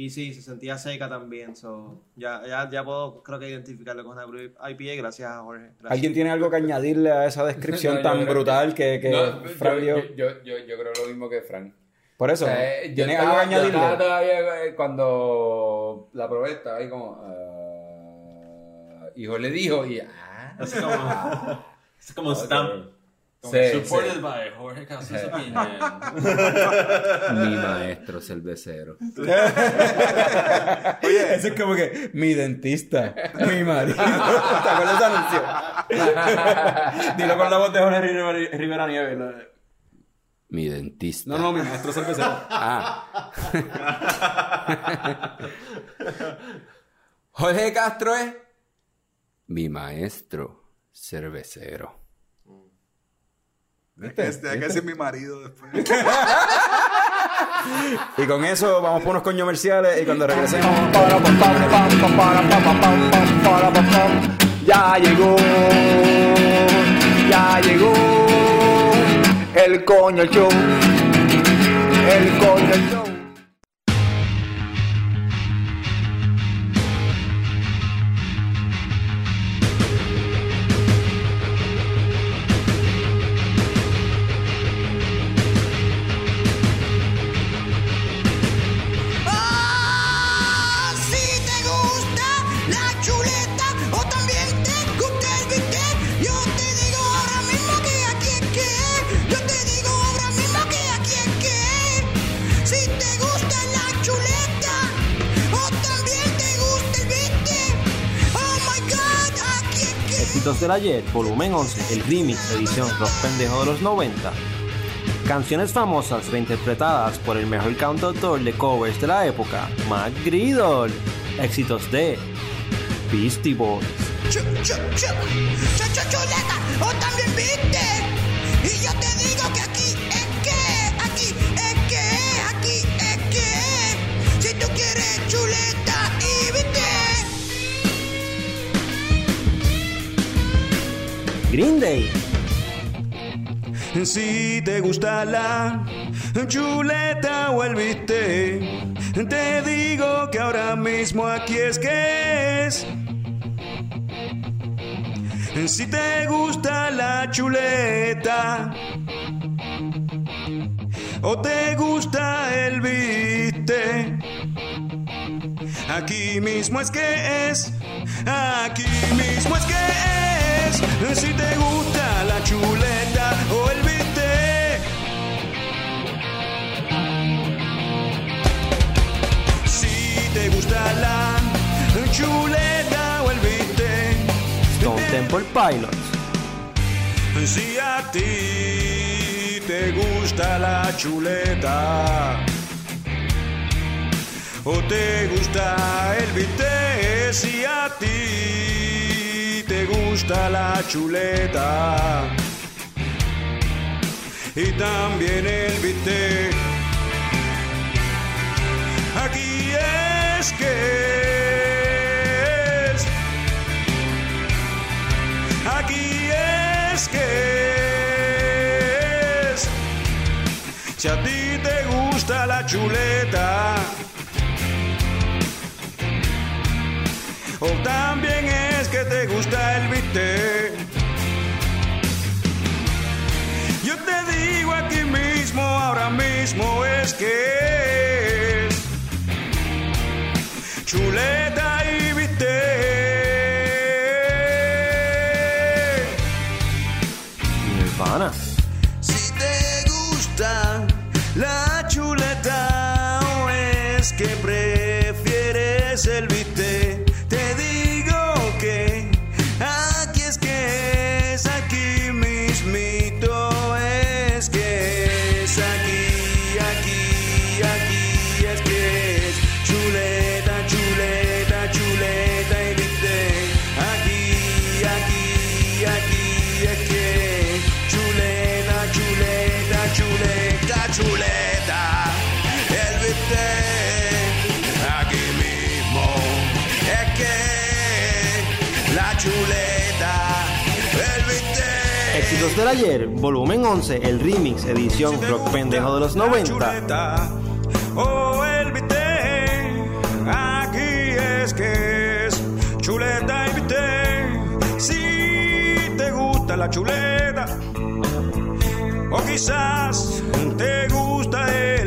D: Y sí, se sentía seca también. So, ya, ya, ya puedo, creo que identificarlo con una IPA gracias a Jorge. Gracias.
A: ¿Alguien tiene algo que añadirle a esa descripción [laughs]
B: No,
A: tan
B: creo que-
A: brutal que, que
B: No,
A: Fran
B: yo,
A: dio?
B: yo, yo, yo, yo creo lo mismo que Frank.
A: Por eso,
B: eh, yo
A: ¿tiene algo que añadirle?
B: todavía, eh, cuando la probé estaba ahí como... ah, y Jorge le dijo y... Ah,
C: Es como, [laughs] es como stamp.
B: Sí,
C: supported
B: sí.
C: by Jorge Casas. [laughs]
B: Mi maestro cervecero. [laughs]
A: Oye, eso es como que mi dentista, mi marido. [laughs] ¿Te acuerdas de ese anuncio? Dilo con la voz de Jorge Rivera, Rivera Nieves. ¿no?
B: Mi dentista.
A: No, no, mi maestro cervecero.
B: Ah,
A: Jorge Castro es.
B: mi maestro cervecero.
E: Que, es que ese es mi marido después. [laughs]
A: Y con eso vamos por unos coños comerciales y cuando regresemos.
G: Ya llegó, ya llegó el coño show, el coño show.
H: Volumen 11, el remix, edición Rock Pendejo de los 90. Canciones famosas reinterpretadas por el mejor cantautor de covers de la época, Mac Gridol. Éxitos de Beastie Boys.
I: Si
F: te gusta la chuleta o el bistec, te digo que ahora mismo aquí es que es. Si te gusta la chuleta o te gusta el bistec, aquí mismo es que es. Aquí mismo es que es. Si te gusta la chuleta o el bistec. Si te gusta la chuleta o el bistec.
H: Stone Temple Pilots.
F: Si a ti te gusta la chuleta o te gusta el bistec, si a ti gusta la chuleta y también el bistec. Aquí es que es. Aquí es que es. Si a ti te gusta la chuleta. O también es que te gusta mismo es que
H: del ayer, volumen 11, el remix, edición rock pendejo de los 90.
F: chuleta o el bistec. Aquí es que es chuleta y bistec. Si te gusta la chuleta, o quizás te gusta el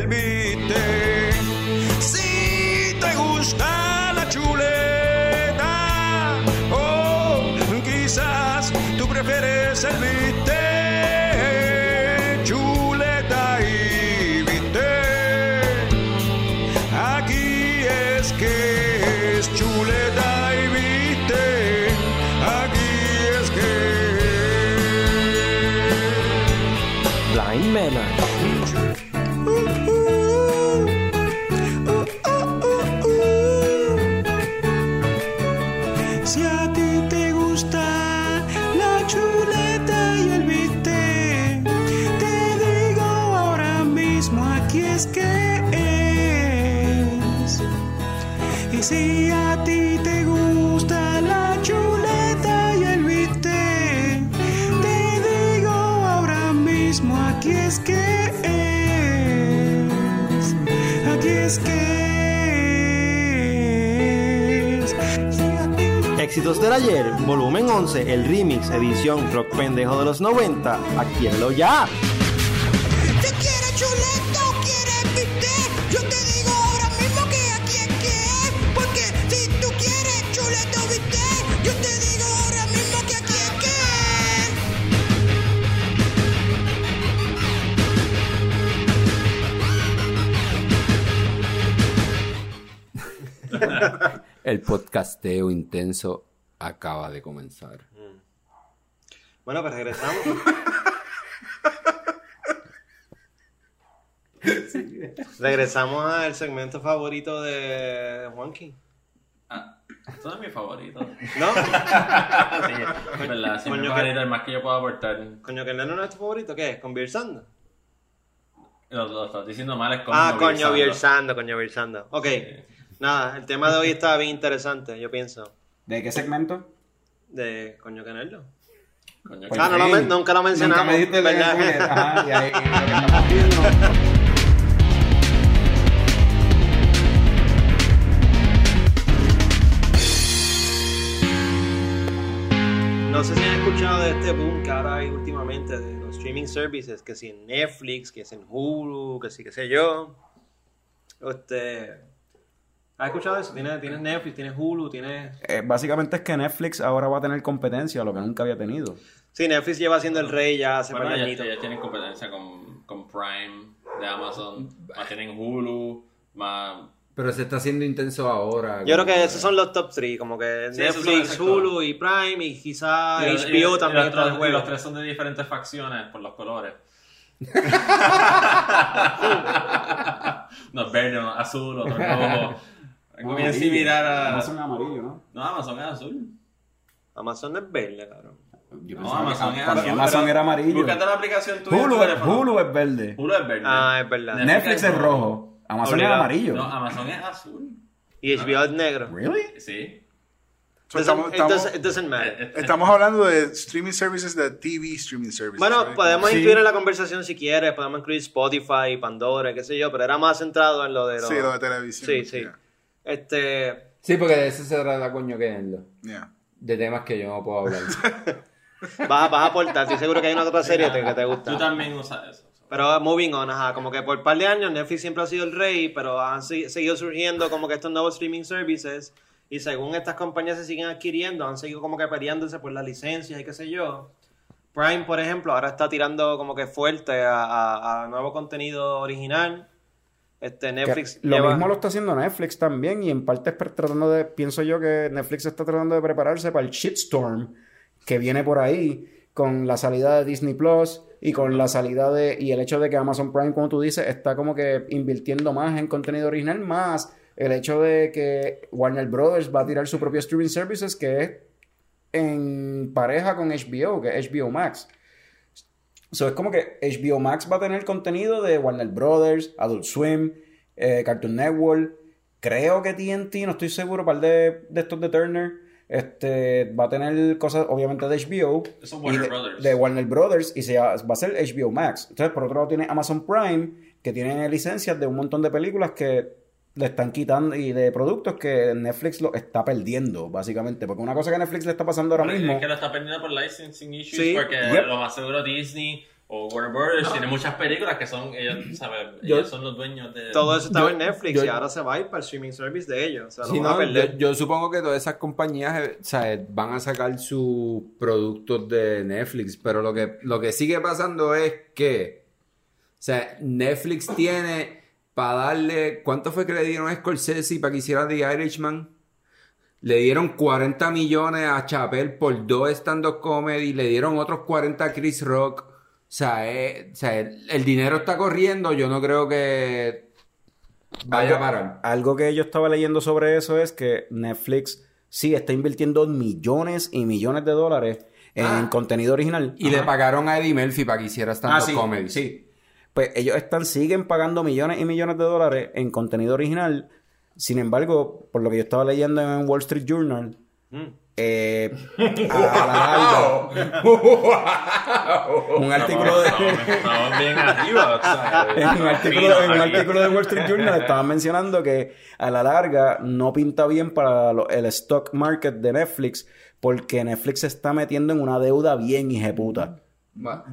H: Éxitos del ayer, volumen 11, el remix, edición rock pendejo de los 90. Adquiérelo ya.
B: El podcasteo intenso acaba de comenzar.
D: Bueno, pues regresamos. [laughs] regresamos al segmento favorito de Juanqui.
C: Ah, esto es mi favorito.
D: ¿No? [laughs]
C: sí, es verdad, sí, mi
D: Coño,
C: favorito,
D: que-
C: el más que yo puedo aportar.
D: Coño, que no no es tu favorito, ¿qué es? ¿Conversando?
C: Lo, lo estás diciendo mal, es como
D: Ah, coño.
C: Virsando,
D: coño, Virsando. Ok, nada, el tema de hoy está bien interesante, yo pienso.
A: ¿De qué segmento?
D: De coño, nerdo.
C: Coño,
A: Por
D: Ah, no lo nunca lo mencionamos,
A: Nunca me diste
D: ¿verdad?
A: idea, Ajá, y ahí, lo que [laughs] estamos viendo.
D: No sé si han escuchado de este boom que ahora hay últimamente de los streaming services, que si en Netflix, que si en Hulu, que si qué sé yo. Este, ¿Has escuchado eso? Tienes, tienes Netflix, tienes Hulu, tienes...
A: Eh, básicamente es que Netflix ahora va a tener competencia, lo que nunca había tenido.
D: Sí, Netflix lleva siendo el rey ya hace
C: Bueno, ya,
D: añitos.
C: ya tienen competencia con, con Prime de Amazon, más tienen Hulu, más...
B: Pero se está haciendo intenso ahora.
D: Yo creo que esos son los top 3, como que
C: Sí,
D: Netflix. Hulu y Prime y quizá
C: Y
D: HBO
C: y- y
D: también
C: los, tres-
D: juego.
C: los tres son de diferentes facciones por los colores. [laughs] no, verde, no, azul, otro rojo. Algo bien
A: Amarillo.
C: similar a...
A: No son amarillos, ¿no?
C: No, Amazon es azul.
D: Amazon es verde, cabrón.
A: Yo
C: No,
A: que
C: Amazon es
A: mí
C: azul,
A: Amazon
C: pero
A: era amarillo.
C: Búscate la aplicación tuya tu
A: Hulu, es-. Hulu es verde.
C: Hulu es verde.
D: Ah, es verdad.
C: Netflix
A: Netflix
C: es
A: es rojo. Amazon es amarillo.
C: No, Amazon es azul.
D: Y HBO es negro.
A: ¿Really?
C: Sí.
E: So, estamos,
D: it,
E: estamos-
D: doesn't, it doesn't matter.
E: Estamos hablando de streaming services, de TV streaming services.
D: Bueno,
E: right?
D: podemos
A: Sí.
D: incluir en la conversación si quieres, podemos incluir Spotify, Pandora, qué sé yo, pero era más centrado en lo de los...
E: Sí, lo de televisión.
D: Sí, sí.
E: Yeah,
D: Este,
B: Sí, porque de eso se trata coño
E: yeah.
B: De temas que yo no puedo hablar. [laughs]
D: vas, vas a aportar, estoy seguro que hay una otra serie que te gusta.
C: Tú también usas eso.
D: Pero moving on, ajá, como que por un par de años Netflix siempre ha sido el rey, pero han se- seguido surgiendo como que estos nuevos streaming services y según estas compañías se siguen adquiriendo, han seguido como que peleándose por las licencias y qué sé yo. Prime, por ejemplo, ahora está tirando como que fuerte a, a- a nuevo contenido original. Este Netflix
A: lo
D: lleva-
A: mismo lo está haciendo Netflix también y en parte es pre- tratando de, pienso yo que Netflix está tratando de prepararse para el shitstorm que viene por ahí con la salida de Disney Plus y con la salida de y el hecho de que Amazon Prime, como tú dices, está como que invirtiendo más en contenido original, más el hecho de que Warner Brothers va a tirar su propio streaming services que es en pareja con HBO, que es HBO Max. So, es como que HBO Max va a tener contenido de Warner Brothers, Adult Swim, eh, Cartoon Network. Creo que TNT, no estoy seguro, par de, de estos de Turner. Este, va a tener cosas, obviamente, de HBO.
C: Warner
A: de,
C: Brothers.
A: de Warner Brothers y se, va a ser HBO Max. Entonces, por otro lado, tiene Amazon Prime, que tiene licencias de un montón de películas que le están quitando y de productos que Netflix lo está perdiendo, básicamente. Porque una cosa que Netflix le está pasando ahora mismo.
C: Es que lo está perdiendo por licensing issues
D: Sí.
C: porque
A: Yep.
C: lo más seguro Disney o Warner Brothers tiene muchas películas que son ellos, ¿sabes?
B: Yo-
C: ellos son los dueños de
D: Todo eso estaba
B: Yo-
D: en Netflix
B: yo-
D: y ahora se va a ir para el streaming service de ellos. O sea, lo
B: Sí,
D: van a
B: no,
D: perder.
B: yo, yo supongo que todas esas compañías eh, o sea, van a sacar sus productos de Netflix, pero lo que, lo que sigue pasando es que o sea, Netflix tiene para darle, ¿cuánto fue que le dieron a Scorsese para que hiciera The Irishman? Le dieron 40 millones a Chappelle por dos stand-up comedy, le dieron otros 40 a Chris Rock. O sea, eh, o sea, el, el dinero está corriendo, yo no creo que vaya a parar.
A: Algo que yo estaba leyendo sobre eso es que Netflix sí está invirtiendo millones y millones de dólares en
B: Ah.
A: contenido original.
B: Y le pagaron a Eddie Murphy para que hiciera stand-up
A: Ah, sí,
B: comedy.
A: sí. Pues ellos están, siguen pagando millones y millones de dólares en contenido original. Sin embargo, por lo que yo estaba leyendo en Wall Street Journal,
D: Mm.
A: eh, [laughs] a la larga, un artículo de...
C: Bien arriba. [laughs]
A: en un artículo,
C: fino
A: en un
C: aquí.
A: artículo de Wall Street Journal estaban mencionando que a la larga no pinta bien para lo- el stock market de Netflix porque Netflix se está metiendo en una deuda bien hijeputa.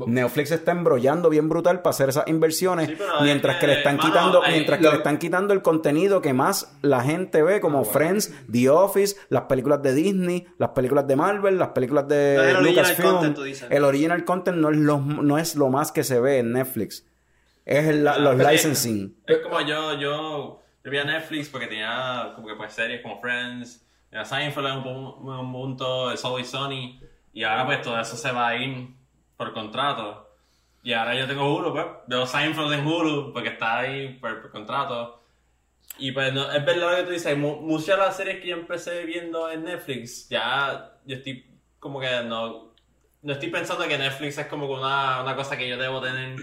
A: Netflix se está embrollando bien brutal para hacer esas inversiones
C: Sí,
A: mientras que le están
C: mano,
A: quitando
C: eh,
A: mientras que
B: lo-
A: le están quitando el contenido que más la gente ve
C: Ah,
A: como Friends, The Office, las películas de Disney, las películas de Marvel, las películas de
D: No es el original
A: Lucasfilm.
D: content, tú dices.
A: El original content no es lo, no es lo más que se ve en Netflix. Es el-
C: Ah,
A: los
C: es-
A: licensing.
C: Es como yo, yo, yo vi a Netflix porque tenía como que pues series como Friends, Seinfeld en un, un punto, It's Always Sunny, y ahora pues todo eso se va a ir por contrato. Y ahora yo tengo Hulu, pues, veo Seinfeld en Hulu porque está ahí por, por contrato. Y pues no, es verdad lo que tú dices, mu- muchas de las series que yo empecé viendo en Netflix, ya yo estoy como que no, no estoy pensando que Netflix es como una, una cosa que yo debo tener.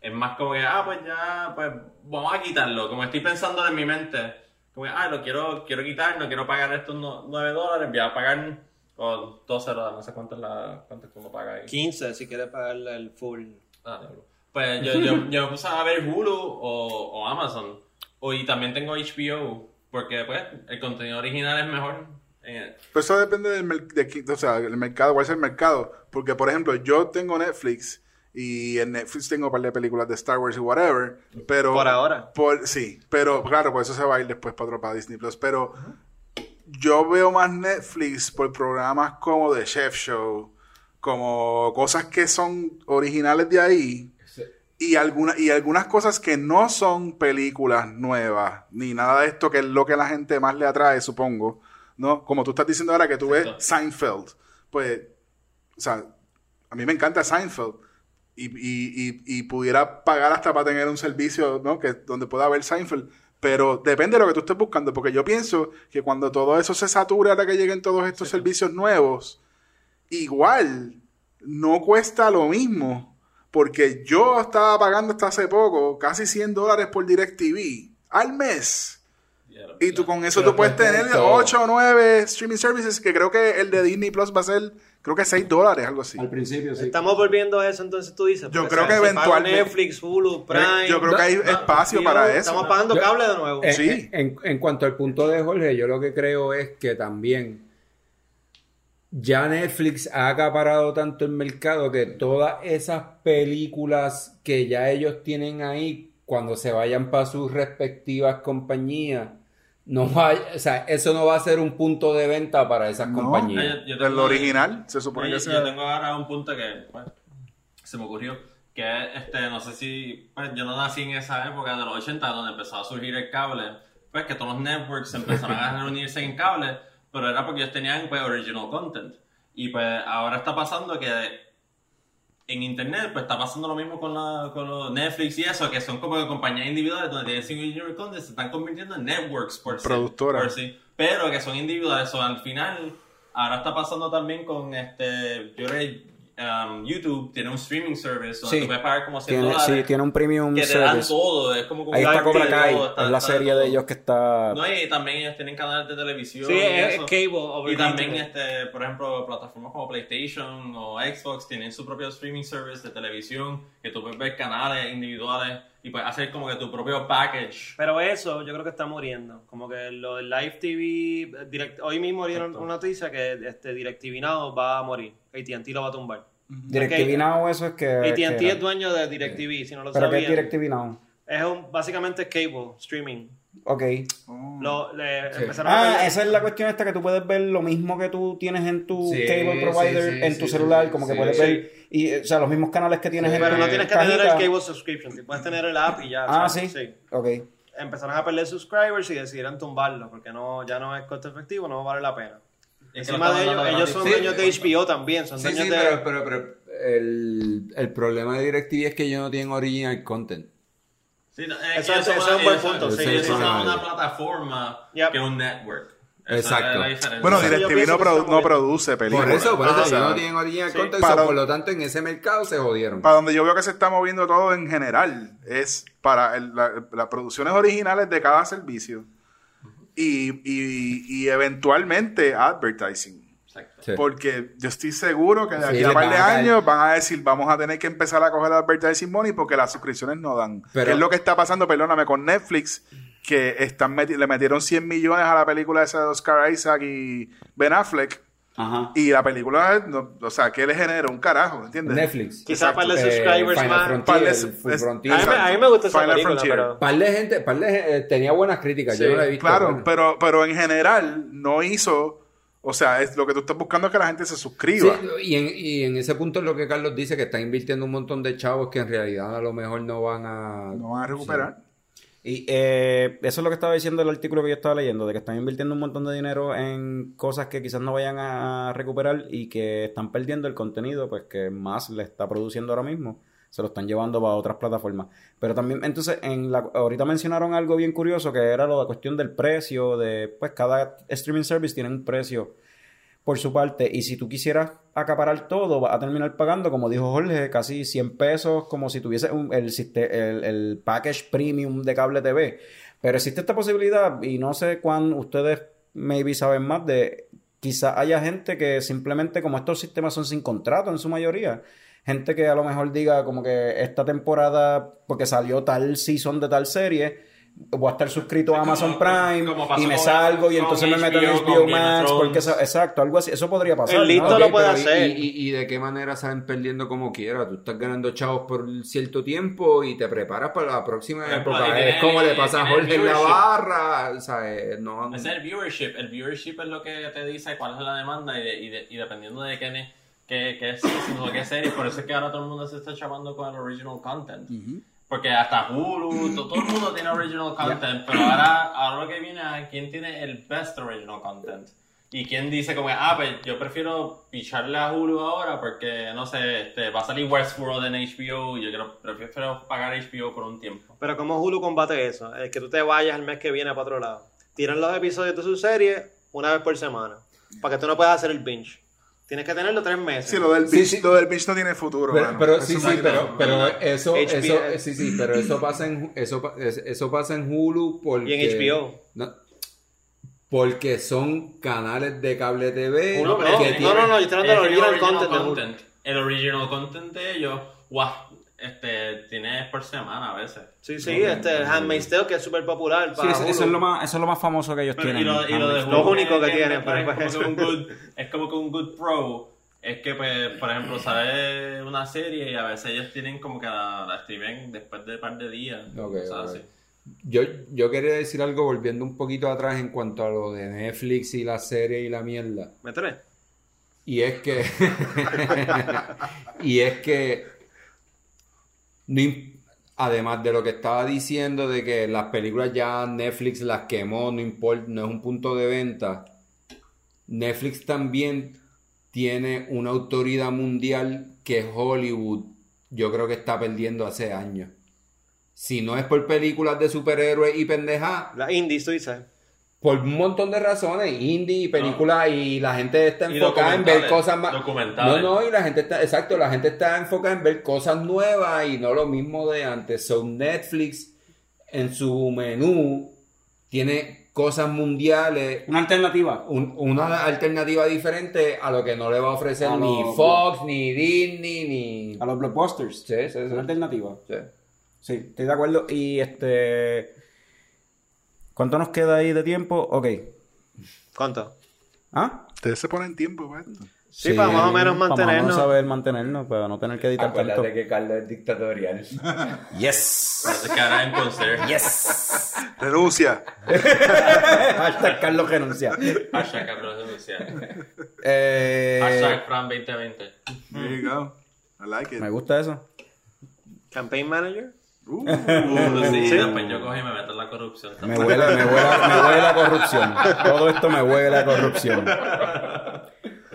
C: Es más como que, ah, pues ya, pues vamos a quitarlo. Como estoy pensando en mi mente, como que, ah, lo quiero, quiero quitar, no quiero pagar estos no- 9 dólares, voy a pagar o 12 dólares, no sé cuánto es la, cuánto es que uno paga ahí.
D: 15 si quieres pagarle el full.
C: Ah, diablo. Pues yo, yo, yo me puse a ver Hulu o, o Amazon. O, y también tengo HBO. Porque pues el contenido original es mejor. Eh,
E: Pero eso depende del de o sea, el mercado, cuál es el mercado. Porque, por ejemplo, yo tengo Netflix y en Netflix tengo un par de películas de Star Wars y whatever. Pero,
D: Por ahora.
E: por- sí, pero claro, por eso se va a ir después para otro, para Disney Plus. Pero yo veo más Netflix por programas como The Chef Show, como cosas que son originales de ahí. Y, alguna, y algunas cosas que no son películas nuevas, ni nada de esto que es lo que a la gente más le atrae, supongo. ¿No? Como tú estás diciendo ahora que tú ves. Seinfeld. Pues, o sea, a mí me encanta Seinfeld. Y, y, y, y pudiera pagar hasta para tener un servicio, ¿no? Que, donde pueda ver Seinfeld. Pero depende de lo que tú estés buscando. Porque yo pienso que cuando todo eso se sature, ahora que lleguen todos estos servicios nuevos, igual no cuesta lo mismo. Porque yo estaba pagando hasta hace poco casi 100 dólares por DirecTV al mes. Y tú con eso
B: Pero
E: tú puedes
B: cuesta
E: tener
B: todo.
E: 8 o 9 streaming services, que creo que el de Disney Plus va a ser, creo que 6 dólares, algo así.
A: Al principio, sí.
D: Estamos volviendo a eso, entonces tú dices.
E: Yo
D: porque,
E: creo que eventualmente-
D: Netflix, Hulu, Prime.
E: Yo creo que hay
D: no,
E: espacio para eso.
D: Estamos pagando
A: Yo-
D: cable de nuevo.
A: Eh,
E: Sí.
A: eh, En, en cuanto al punto de Jorge, yo lo que creo es que también ya Netflix ha acaparado tanto el mercado que todas esas películas que ya ellos tienen ahí, cuando se vayan para sus respectivas compañías, no va, o sea, eso no va a ser un punto de venta para esas
E: No.
A: compañías.
C: Yo- yo
E: El
C: tengo-
E: original, se supone
C: yo,
E: que
C: yo
E: sea.
C: tengo ahora un punto que pues, se me ocurrió. Que este, no sé si. Pues yo no nací en esa época de los 80 donde empezó a surgir el cable. Pues que todos los networks empezaron a [laughs] reunirse en cable. Pero era porque ellos tenían pues, original content. Y pues ahora está pasando que en internet pues está pasando lo mismo con, la, con los Netflix y eso, que son como compañías individuales donde tienen sin original content, se están convirtiendo en networks por sí.
E: Productoras.
C: sí. Pero que son individuales. So, al final, ahora está pasando también con este. Yo creo um, YouTube tiene un streaming service donde
A: Sí.
C: tú puedes pagar como 100
A: Tiene,
C: dólares.
A: sí, tiene un premium
C: que te dan
A: service.
C: todo. Es como, como
A: Ahí está Cobra Kai,
C: todo, está-
A: es la
C: está
A: serie
C: todo.
A: de ellos que está...
C: No, y también ellos tienen canales de televisión.
D: Sí,
C: y
D: es,
C: eso.
D: cable over
C: Y también, este, por ejemplo, plataformas como PlayStation o Xbox tienen su propio streaming service de televisión que tú puedes ver canales individuales y puedes hacer como que tu propio package.
D: Pero eso yo creo que está muriendo. Como que lo del Live TV, direct- hoy mismo dieron una noticia que este DirecTV Now va a morir. AT&T lo va a tumbar.
A: DirecTV
D: Ok.
A: Now, eso es que...
D: AT&T es dueño de DirecTV, si no lo
A: ¿Pero qué es. DirecTV Now?
D: Es un, básicamente cable, streaming.
A: Ok.
D: Lo, le
B: Sí.
D: empezaron a
A: Ah, esa es la cuestión esta que tú puedes ver lo mismo que tú tienes en tu
B: Sí,
A: cable provider
B: sí, sí,
A: en tu
B: sí,
A: celular,
B: sí,
A: como que puedes
B: Sí.
A: ver y o sea, los mismos canales que tienes en
D: Pero
A: tu
D: no tienes que tener el cable subscription, tú puedes tener el app y ya.
A: Ah,
D: ¿sabes?
A: sí. Ok.
D: Empezaron a perder subscribers y decidieron tumbarlo porque no, ya no es costo efectivo, no vale la pena. Encima de ellos, ellos son
B: Sí,
D: dueños de. HBO también, son
B: Sí,
D: dueños
B: sí,
D: de...
B: pero, pero, pero el, el problema de DirecTV es que ellos no tienen original content.
C: Sí, no,
D: Eso es- eso es un buen punto, sí,
B: sí.
C: una plataforma
D: Yep.
C: que un network.
B: Exacto.
C: es.
E: Bueno, DirecTV no, produ- no produce películas.
B: Por eso, por eso, no tienen original
D: sí.
B: content,
E: Para-
B: por lo tanto en ese mercado se jodieron.
E: Para donde yo veo que se está moviendo todo en general es para el- la- las producciones originales de cada servicio y, y- y eventualmente advertising.
B: Sí.
E: Porque yo estoy seguro que de aquí a par
B: van
E: de años van a decir, vamos a tener que empezar a coger advertising money porque las suscripciones no dan.
B: Pero-
E: que es lo que está pasando, perdóname, con Netflix, que están meti- le metieron 100 millones a la película esa de Oscar Isaac y Ben Affleck.
A: Ajá.
E: Y la película, no- o sea, ¿qué le genera? Un carajo, ¿entiendes?
A: Netflix.
D: Quizás para los
A: Eh,
D: subscribers
A: Final
D: más...
A: Frontier,
E: es-
A: Frontier.
D: A mí, me- a mí me gusta esa
E: Final
D: película,
E: Frontier.
D: pero...
B: Par de gente, par de, eh, tenía buenas críticas,
D: Sí.
B: yo no la he visto.
E: Claro,
B: bueno.
E: pero, pero en general no hizo, o sea, es, lo que tú estás buscando es que la gente se suscriba.
B: Sí, y, en, y en ese punto es lo que Carlos dice, que están invirtiendo un montón de chavos que en realidad a lo mejor no van a...
E: No van a recuperar.
A: Y eh, eso es lo que estaba diciendo el artículo que yo estaba leyendo, de que están invirtiendo un montón de dinero en cosas que quizás no vayan a recuperar y que están perdiendo el contenido pues que más le está produciendo ahora mismo. Se lo están llevando para otras plataformas. Pero también, entonces, en la, ahorita mencionaron algo bien curioso que era de cuestión del precio, de pues cada streaming service tiene un precio por su parte. Y si tú quisieras acaparar todo, vas a terminar pagando, como dijo Jorge, casi 100 pesos, como si tuviese el, el package premium de cable TV. Pero existe esta posibilidad, y no sé cuán ustedes maybe saben más de. Quizá haya gente que simplemente, como estos sistemas son sin contrato en su mayoría, gente que a lo mejor diga como que esta temporada, porque salió tal season de tal serie, voy a estar suscrito a Amazon
C: como-
A: Prime y me
C: con-
A: salgo y entonces me meto en
C: HBO,
A: Max, porque exacto, algo así, eso podría pasar.
D: El listo lo puede hacer.
B: Y, y- y de qué manera salen perdiendo como quiera? Tú estás ganando chavos por cierto tiempo y te preparas para la próxima
C: Ejemplo,
B: época. es como le pasa a Jorge en la barra. O sea, eh, no,
C: es el viewership. El viewership es lo que te dice cuál es la demanda y, de- y, de- y dependiendo de qué, ne- qué, qué season o qué serie. Por eso es que ahora todo el mundo se está chamando con el original content. Porque hasta Hulu, to- todo el mundo tiene original content. Pero ahora, ahora lo que viene es quién tiene el best original content. Y quién dice como, ah, pues yo prefiero picharle a Hulu ahora porque, no sé, este, va a salir Westworld en HBO y yo quiero, prefiero pagar HBO por un tiempo.
D: Pero como Hulu combate eso, es que tú te vayas el mes que viene para otro lado. Tiran los episodios de su serie una vez por semana, para que tú no puedas hacer el binge. Tienes que tenerlo tres meses.
E: Sí, lo del
B: Sí,
E: bitch,
B: sí.
E: lo del bitch no tiene futuro.
B: Pero,
E: mano.
B: pero
E: Eso
B: sí, sí, pero, pero eso, eso, sí, sí, pero eso pasa en, eso, eso pasa en Hulu porque...
D: Y en HBO.
B: No, porque son canales de cable TV
D: Hulu,
B: que
D: no, no, no, no, yo estoy hablando del
C: el
D: original content de Hulu.
C: content. El original content de ellos, wow, este, tiene por semana a veces.
D: Sí, sí, este, Handmaid's Tale, que es súper popular
A: Sí,
D: para
A: eso, es lo más, eso es lo más famoso que ellos
C: Pero,
A: tienen.
C: y, lo, y lo de
D: Lo único que
C: es
D: tiene,
C: me
D: pero
C: parece
D: pues
C: como que un good- es como que un good pro. Es que, pues, por ejemplo, sale una serie y a veces ellos tienen como que la, la escriben después de un par de días.
B: Yo, yo quería decir algo volviendo un poquito atrás en cuanto a lo de Netflix y la serie y la mierda.
D: Métele.
B: Y es que. [laughs] y es que. No además de lo que estaba diciendo de que las películas ya Netflix las quemó, no importa, no es un punto de venta. Netflix también tiene una autoridad mundial que Hollywood, yo creo que está perdiendo hace años. Si no es por películas de superhéroes y pendejas,
D: La indies, tú dices.
B: Por un montón de razones, indie y películas, y la gente está enfocada en ver cosas más.
C: documentales.
B: No, no, y la gente está, exacto, la gente está enfocada en ver cosas nuevas y no lo mismo de antes. So Netflix en su menú tiene cosas mundiales,
A: Una alternativa.
B: un- una alternativa diferente a lo que no le va a ofrecer
A: A
B: ni
A: los-
B: Fox, ni Disney, ni.
A: A los blockbusters.
B: Sí, sí, sí.
A: Una alternativa.
B: Sí.
A: Sí, estoy de acuerdo. Y este. ¿Cuánto nos queda ahí de tiempo? Ok.
D: ¿Cuánto?
A: ¿Ah?
E: Ustedes se ponen tiempo para esto.
D: Sí, para más o menos
A: Para
D: mantenernos.
A: Vamos a saber mantenernos, para no tener que editar tanto.
B: Acuérdate que Carlos es dictatorial. [laughs]
A: Yes. Yes.
E: Renuncia. [laughs]
A: Hashtag Carlos renuncia.
C: Hashtag Carlos denuncia.
A: Eh,
C: Hashtag Fran 2020.
E: There you go. I like it.
A: me gusta eso.
D: Campaign manager.
E: Uh,
C: Sí, después yo cojo y me meto en la corrupción.
A: Me huele, me huele, me huele la corrupción. Todo esto me huele la corrupción.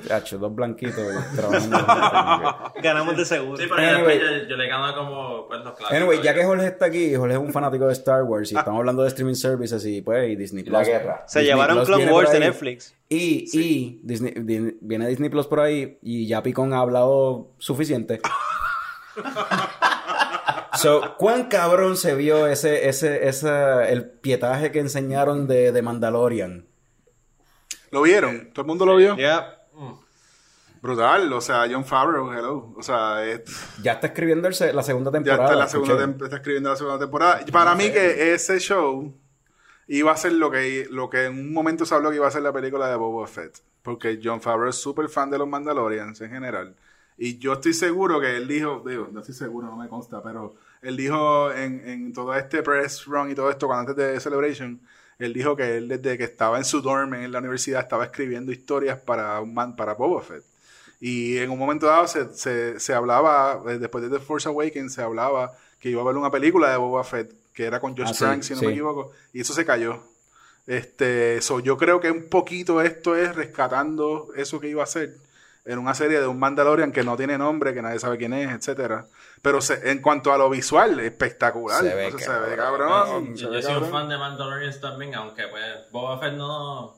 A: Chacho, dos blanquitos trabajando.
D: Ganamos de seguro.
C: Sí, pero
A: Anyway.
C: después yo, yo le gano como pues, los clásicos.
A: Anyway, ya que Jorge está aquí, Jorge es un fanático de Star Wars y estamos hablando de streaming services y pues y Disney Plus.
B: La guerra.
D: Se
A: Disney
D: llevaron
A: Plus
D: Clone Wars de. Netflix.
A: Y, y Disney, di- viene Disney Plus por ahí y ya Picón ha hablado suficiente. [laughs] So, ¿cuán cabrón se vio ese, ese, ese, el pietaje que enseñaron de, de Mandalorian?
E: ¿Lo vieron? ¿Todo el mundo lo vio?
D: Ya.
E: Brutal. O sea, John Favreau, hello. O sea, es-
A: Ya está escribiendo el la segunda
E: ya
A: temporada.
E: está, la segunda tem- está escribiendo la segunda temporada. Y Para mí que ese show iba a ser lo que, lo que en un momento se habló que iba a ser la película de Boba Fett. Porque John Favreau es súper fan de los Mandalorians en general. Y yo estoy seguro que él dijo, digo, no estoy seguro, no me consta, pero él dijo en, en todo este press run y todo esto, cuando antes de Celebration, él dijo que él desde que estaba en su dorm en la universidad estaba escribiendo historias para, un man, para Boba Fett. Y en un momento dado se, se, se hablaba, eh, después de The Force Awakens, se hablaba que iba a haber una película de Boba Fett, que era con Josh
A: Ah, sí,
E: si no
A: sí.
E: me equivoco, y eso se cayó. Este, so, yo creo que un poquito esto es rescatando eso que iba a ser en una serie de un Mandalorian que no tiene nombre, que nadie sabe quién es, etcétera. Pero se- en cuanto a lo visual, espectacular.
A: Se ve
E: O sea, se ve
A: cabrón.
E: se
C: Yo,
E: ve
C: yo soy un fan de Mandalorians también, aunque pues Boba Fett no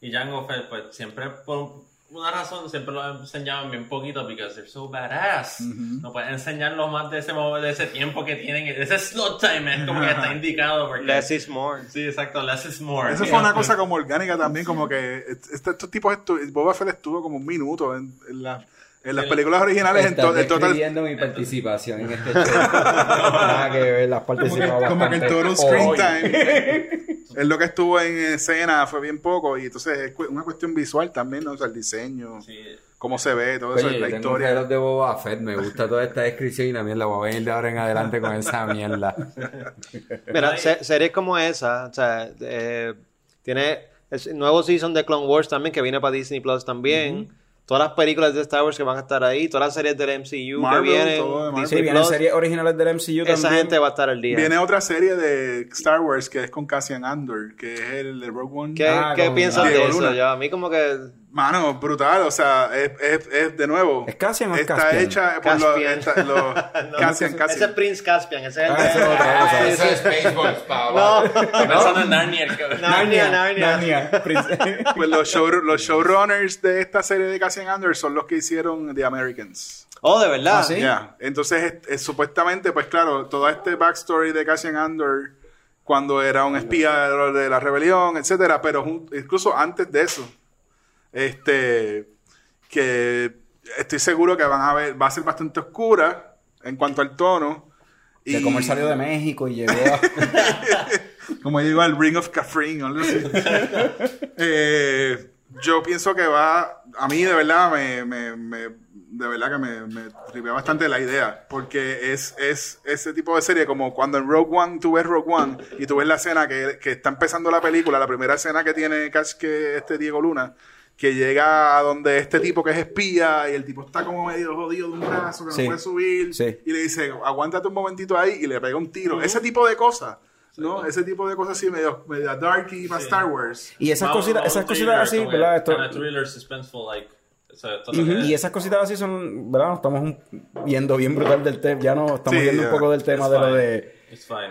C: y Jango Fett pues siempre por una razón siempre lo enseñaban bien poquito because they're so badass. No pueden enseñarlo más de ese de ese tiempo que tienen, ese slot time es como que está indicado porque
D: Less is more.
C: Sí, exacto, less is more.
E: Eso fue una cosa como orgánica también, como que este- estos tipos, Boba Fett estuvo como un minuto en, en la- en las películas originales, en, to- en total,
B: mi participación en este show. [laughs] Nada que ver, las
E: como que, como que el
B: bastante
E: total screen time. [laughs] es lo que estuvo en escena, fue bien poco, y entonces es cu- una cuestión visual también, ¿no? O sea, el diseño,
C: Sí.
E: cómo se ve, todo eso, la
B: tengo
E: historia.
B: reloj de Boba Fett, me gusta toda esta descripción y la mierda, voy a venir de ahora en adelante con esa mierda. [laughs]
D: Mira, se- series como esa, o sea, eh, tiene el nuevo season de Clone Wars también, que viene para Disney Plus también. Todas las películas de Star Wars que van a estar ahí, todas las series del MCU
E: Marvel,
D: que vienen.
A: Sí, vienen series originales del MCU también.
D: esa gente va a estar al día.
E: Viene otra serie de Star Wars que es con Cassian Andor, que es el de Rogue One.
D: ¿Qué,
A: Ah,
D: qué
E: Diego
D: de eso? Ya, a mí como que
E: Mano, brutal, o sea, es, es, es de nuevo.
A: ¿Es Cassian o es
E: Está
A: Caspian?
E: hecha por los.
D: Caspian.
E: esta- los- [laughs]
D: No,
E: Cassian,
D: Ese
E: Cassian.
D: es Prince Caspian, ese es el
A: Ah, ese es
B: Ah,
A: ese es
B: eso es Spaceballs, [laughs] pavo.
D: No,
C: Estoy pensando en Narnia.
D: Narnia, Narnia. [laughs]
E: Pues los, show, los showrunners de esta serie de Cassian Andor son los que hicieron The Americans.
D: Oh, de verdad.
A: Ah, ¿sí?
E: Entonces, es- es- supuestamente, pues claro, todo este backstory de Cassian Andor cuando era un espía de, la rebelión, etcétera, pero incluso antes de eso, este, que estoy seguro que van a ver, va a ser bastante oscura en cuanto al tono.
A: De cómo él salió de México y llegó a... [laughs]
E: Como llegó al Ring of Catherine o algo así. [laughs] Eh, yo pienso que va. A mí, de verdad, me. me- me- de verdad que me, me tripea bastante la idea. Porque es, es ese tipo de serie, como cuando en Rogue One tú ves Rogue One y tú ves la escena que, que está empezando la película, la primera escena que tiene Cash, que este Diego Luna. Que llega a donde este tipo que es espía y el tipo está como medio jodido de un brazo, que
A: Sí.
E: no puede subir.
A: Sí.
E: Y le dice, aguántate un momentito ahí y le pega un tiro. Ese tipo de cosas. ¿no? Ese tipo de cosas así medio, medio darky para Star Wars.
A: Y esas cositas, esas cositas así, ¿verdad? Esto-
C: thriller, suspenseful, like.
A: Y esas cositas así son, ¿verdad? Estamos un- viendo bien brutal del tema. Ya no estamos
E: Sí,
A: viendo un poco del tema
C: It's
A: de lo de.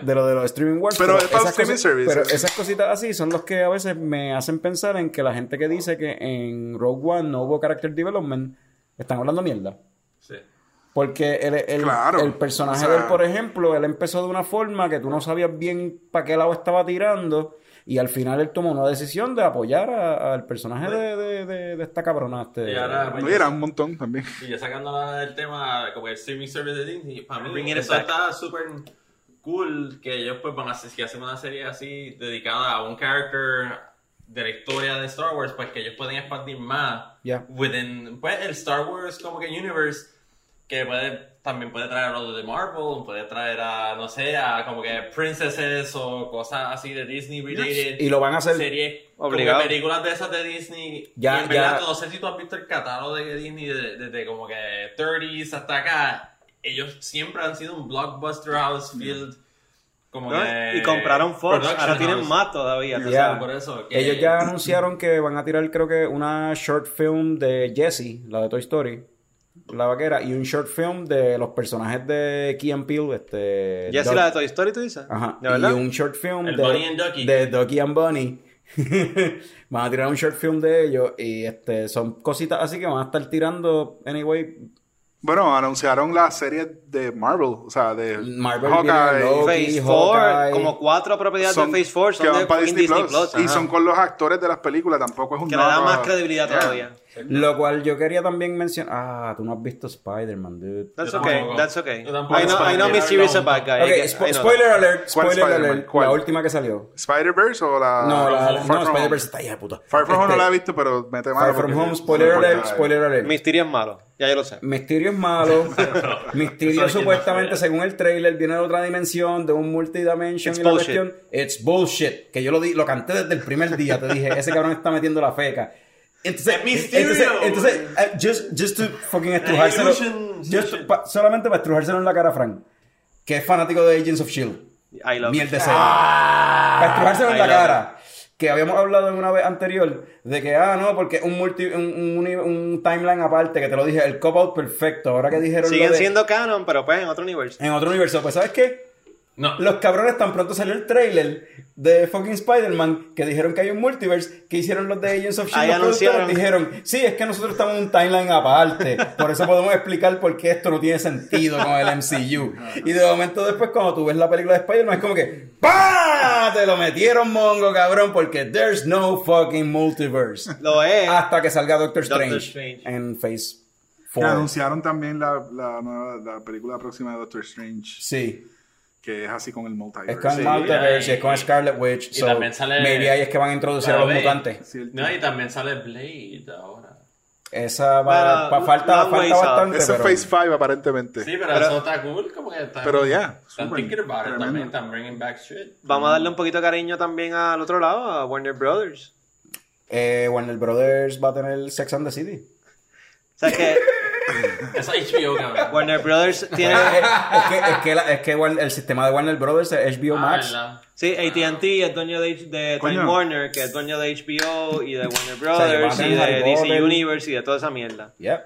A: De lo de los streaming wars.
E: Pero para
A: esas
E: streaming
A: cosas- pero esas cositas así son los que a veces me hacen pensar en que la gente que dice que en Rogue One no hubo character development están hablando mierda.
C: Sí.
A: Porque el, el-
E: Claro.
A: el personaje
E: O sea-
A: de él, por ejemplo, él empezó de una forma que tú no sabías bien para qué lado estaba tirando. Y al final él tomó una decisión de apoyar al personaje de, de- de- de esta cabrona. este-
C: Y ahora, pues,
E: No, y era un montón también.
C: Y ya sacándola del tema, como el streaming service de Disney, para mí eso está súper cool que ellos pues van a hacer, si hacen una serie así dedicada a un character de la historia de Star Wars, pues que ellos pueden expandir más
A: Ya.
C: within pues, el Star Wars como que universe, que puede también puede traer a los de Marvel, puede traer a, no sé, a como que princesses o cosas así de Disney related.
A: Y lo van a hacer
C: series, como
D: Obligado.
C: que películas de esas de Disney.
A: Ya-
C: y en verdad,
A: ya-
C: no sé si tú has visto el catálogo de Disney desde, desde como que 30s hasta acá. Ellos siempre han sido un blockbuster house filled. Como
D: ¿no?
C: que
D: Y compraron Fox, ahora tienen
C: house.
D: más todavía. sabes.
C: Por eso. que-
A: Ellos ya anunciaron que van a tirar, creo que, una short film de Jessie, la de Toy Story, la vaquera, y un short film de los personajes de Key and Peele. Este,
D: ¿Ya
A: Doug-
D: la de Toy Story tú dices?
A: Ajá.
D: ¿De verdad?
A: Y un short film
C: El
A: de,
C: Bunny and Ducky.
A: de Ducky and Bunny. [laughs] van a tirar un short film de ellos y este son cositas así que van a estar tirando anyway
E: Bueno, anunciaron la serie de Marvel, o sea, de
A: Marvel
E: Hawkeye.
A: Loki,
D: Phase 4,
A: Hawkeye.
D: como cuatro propiedades
E: son-
D: de Phase 4
E: que
D: son
E: van
D: de
E: para Disney,
D: Disney,
E: Plus,
D: Plus.
E: y
D: ajá.
E: son con los actores de las películas, tampoco es un
D: Que le da más credibilidad
E: Yeah.
D: todavía.
A: Lo cual yo quería también mencionar. Ah, tú no has visto Spider-Man, dude.
D: That's
C: Yo
D: okay, that's okay. I know, I know Mr. is a bad guy.
A: Ok,
D: I get-
A: spo- spoiler alert,
E: ¿Cuál
A: spoiler alert.
E: ¿Cuál?
A: La última que salió.
E: ¿Spider-Verse o la
A: No, la, no, Spider-Verse
E: Home?
A: está hija de puta.
E: Far From Home
A: Este,
E: no la he visto, pero mete mano.
A: Far From Home, spoiler alert, spoiler alert.
D: Mysterio es malo, ya yo lo sé.
A: Mysterio es malo. [laughs] Mysterio supuestamente, según el trailer, viene de otra dimensión, de un multidimension
D: It's
A: y la
D: bullshit.
A: cuestión. It's bullshit. Que yo lo, di, lo canté desde el primer día. Te dije, ese cabrón está metiendo la feca. Entonces,
C: Mysterio.
A: entonces, entonces eh, just, just to fucking estrujárselo. just pa- solamente para estrujárselo en la cara a Frank. Que es fanático de Agents of Shield.
D: I love
A: Miel
D: it.
A: de cera. para estrujárselo en
D: I
A: la cara. Que habíamos hablado en una vez anterior de que, ah, no, porque un, multi, un, un, uni- un timeline aparte, que te lo dije, el cop-out perfecto. Ahora que dijeron lo
D: Siguen
A: de-
D: siendo canon, pero pues en otro universo.
A: en otro universo. Pues, ¿sabes qué?
C: No.
A: Los cabrones tan pronto salió el trailer de fucking Spider-Man que dijeron que hay un multiverse que hicieron los de Agents of Shield.
D: anunciaron.
A: dijeron, sí, es que nosotros estamos en un timeline aparte. Por eso podemos explicar por qué esto no tiene sentido con el MCU. Y de momento después cuando tú ves la película de Spider-Man es como que ¡Pah! Te lo metieron mongo, cabrón, porque there's no fucking multiverse.
D: Lo es.
A: Hasta que salga Doctor
D: Doctor
A: Strange,
D: Strange.
A: en Phase
E: Que
A: 4.
E: anunciaron también la, la, nueva- la película próxima de Doctor Strange,
A: Sí.
E: Que es así con el multiverse.
A: Es con
D: Sí,
A: Multiverse,
C: y-
A: es con Scarlet Witch.
C: y
A: so,
C: también sale-
A: maybe ahí es que van a introducir a los mutantes.
E: Sí, el-
C: No, y también sale Blade ahora.
A: Esa va,
D: Bueno,
A: pa- falta, bastante.
E: Ese es
A: pero-
E: Phase 5 aparentemente.
C: Sí, pero,
D: Pero-
C: eso está cool. Como que está,
E: Pero ya,
C: también. Están bringing back shit.
D: Vamos a darle un poquito de cariño también al otro lado, a Warner Brothers.
A: Eh, Warner Brothers va a tener Sex and the City.
D: O sea que
C: Es HBO, cabrón.
D: Warner Brothers tiene...
A: es que, es que, la- es que Warner- el sistema de Warner Brothers es HBO
C: Ah,
A: Max.
C: ¿verdad?
D: Sí, AT&T es dueño de, de Time
E: Coño.
D: Warner, que es dueño de HBO y de Warner Brothers y de
A: Harry
D: DC
A: Potter.
D: Universe y de toda esa mierda.
A: Yep.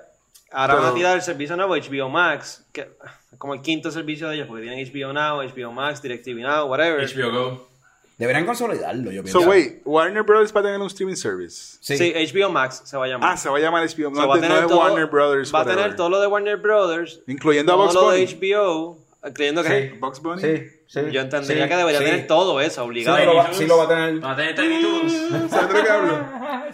D: Ahora van a
E: Pero-
D: tirar el servicio nuevo HBO Max, que es como el quinto servicio de ellos, porque tienen HBO Now, HBO Max, DirecTV Now, whatever.
C: HBO Go.
A: Deberían consolidarlo, yo pienso.
E: So, wait, Warner Brothers va a tener un streaming service.
A: Sí.
D: Sí, HBO Max se va a llamar.
E: Ah, se va a llamar HBO.
D: Sea,
E: No,
D: va a
E: no
D: tener
E: es
D: todo-
E: Warner Brothers.
D: Va a
E: whatever.
D: tener todo lo de Warner Brothers,
E: Incluyendo a
D: todo
E: Bugs
D: lo
E: Bunny.
D: de HBO, incluyendo que
E: Bugs Bunny.
A: Sí, sí.
D: yo entendería
A: sí,
D: que debería
A: sí.
D: tener todo eso
A: Sí,
D: obligado.
A: lo va, sí lo va a tener.
C: Va a tener Tiny Toons. [laughs]
E: ¿Sabes de lo que hablo?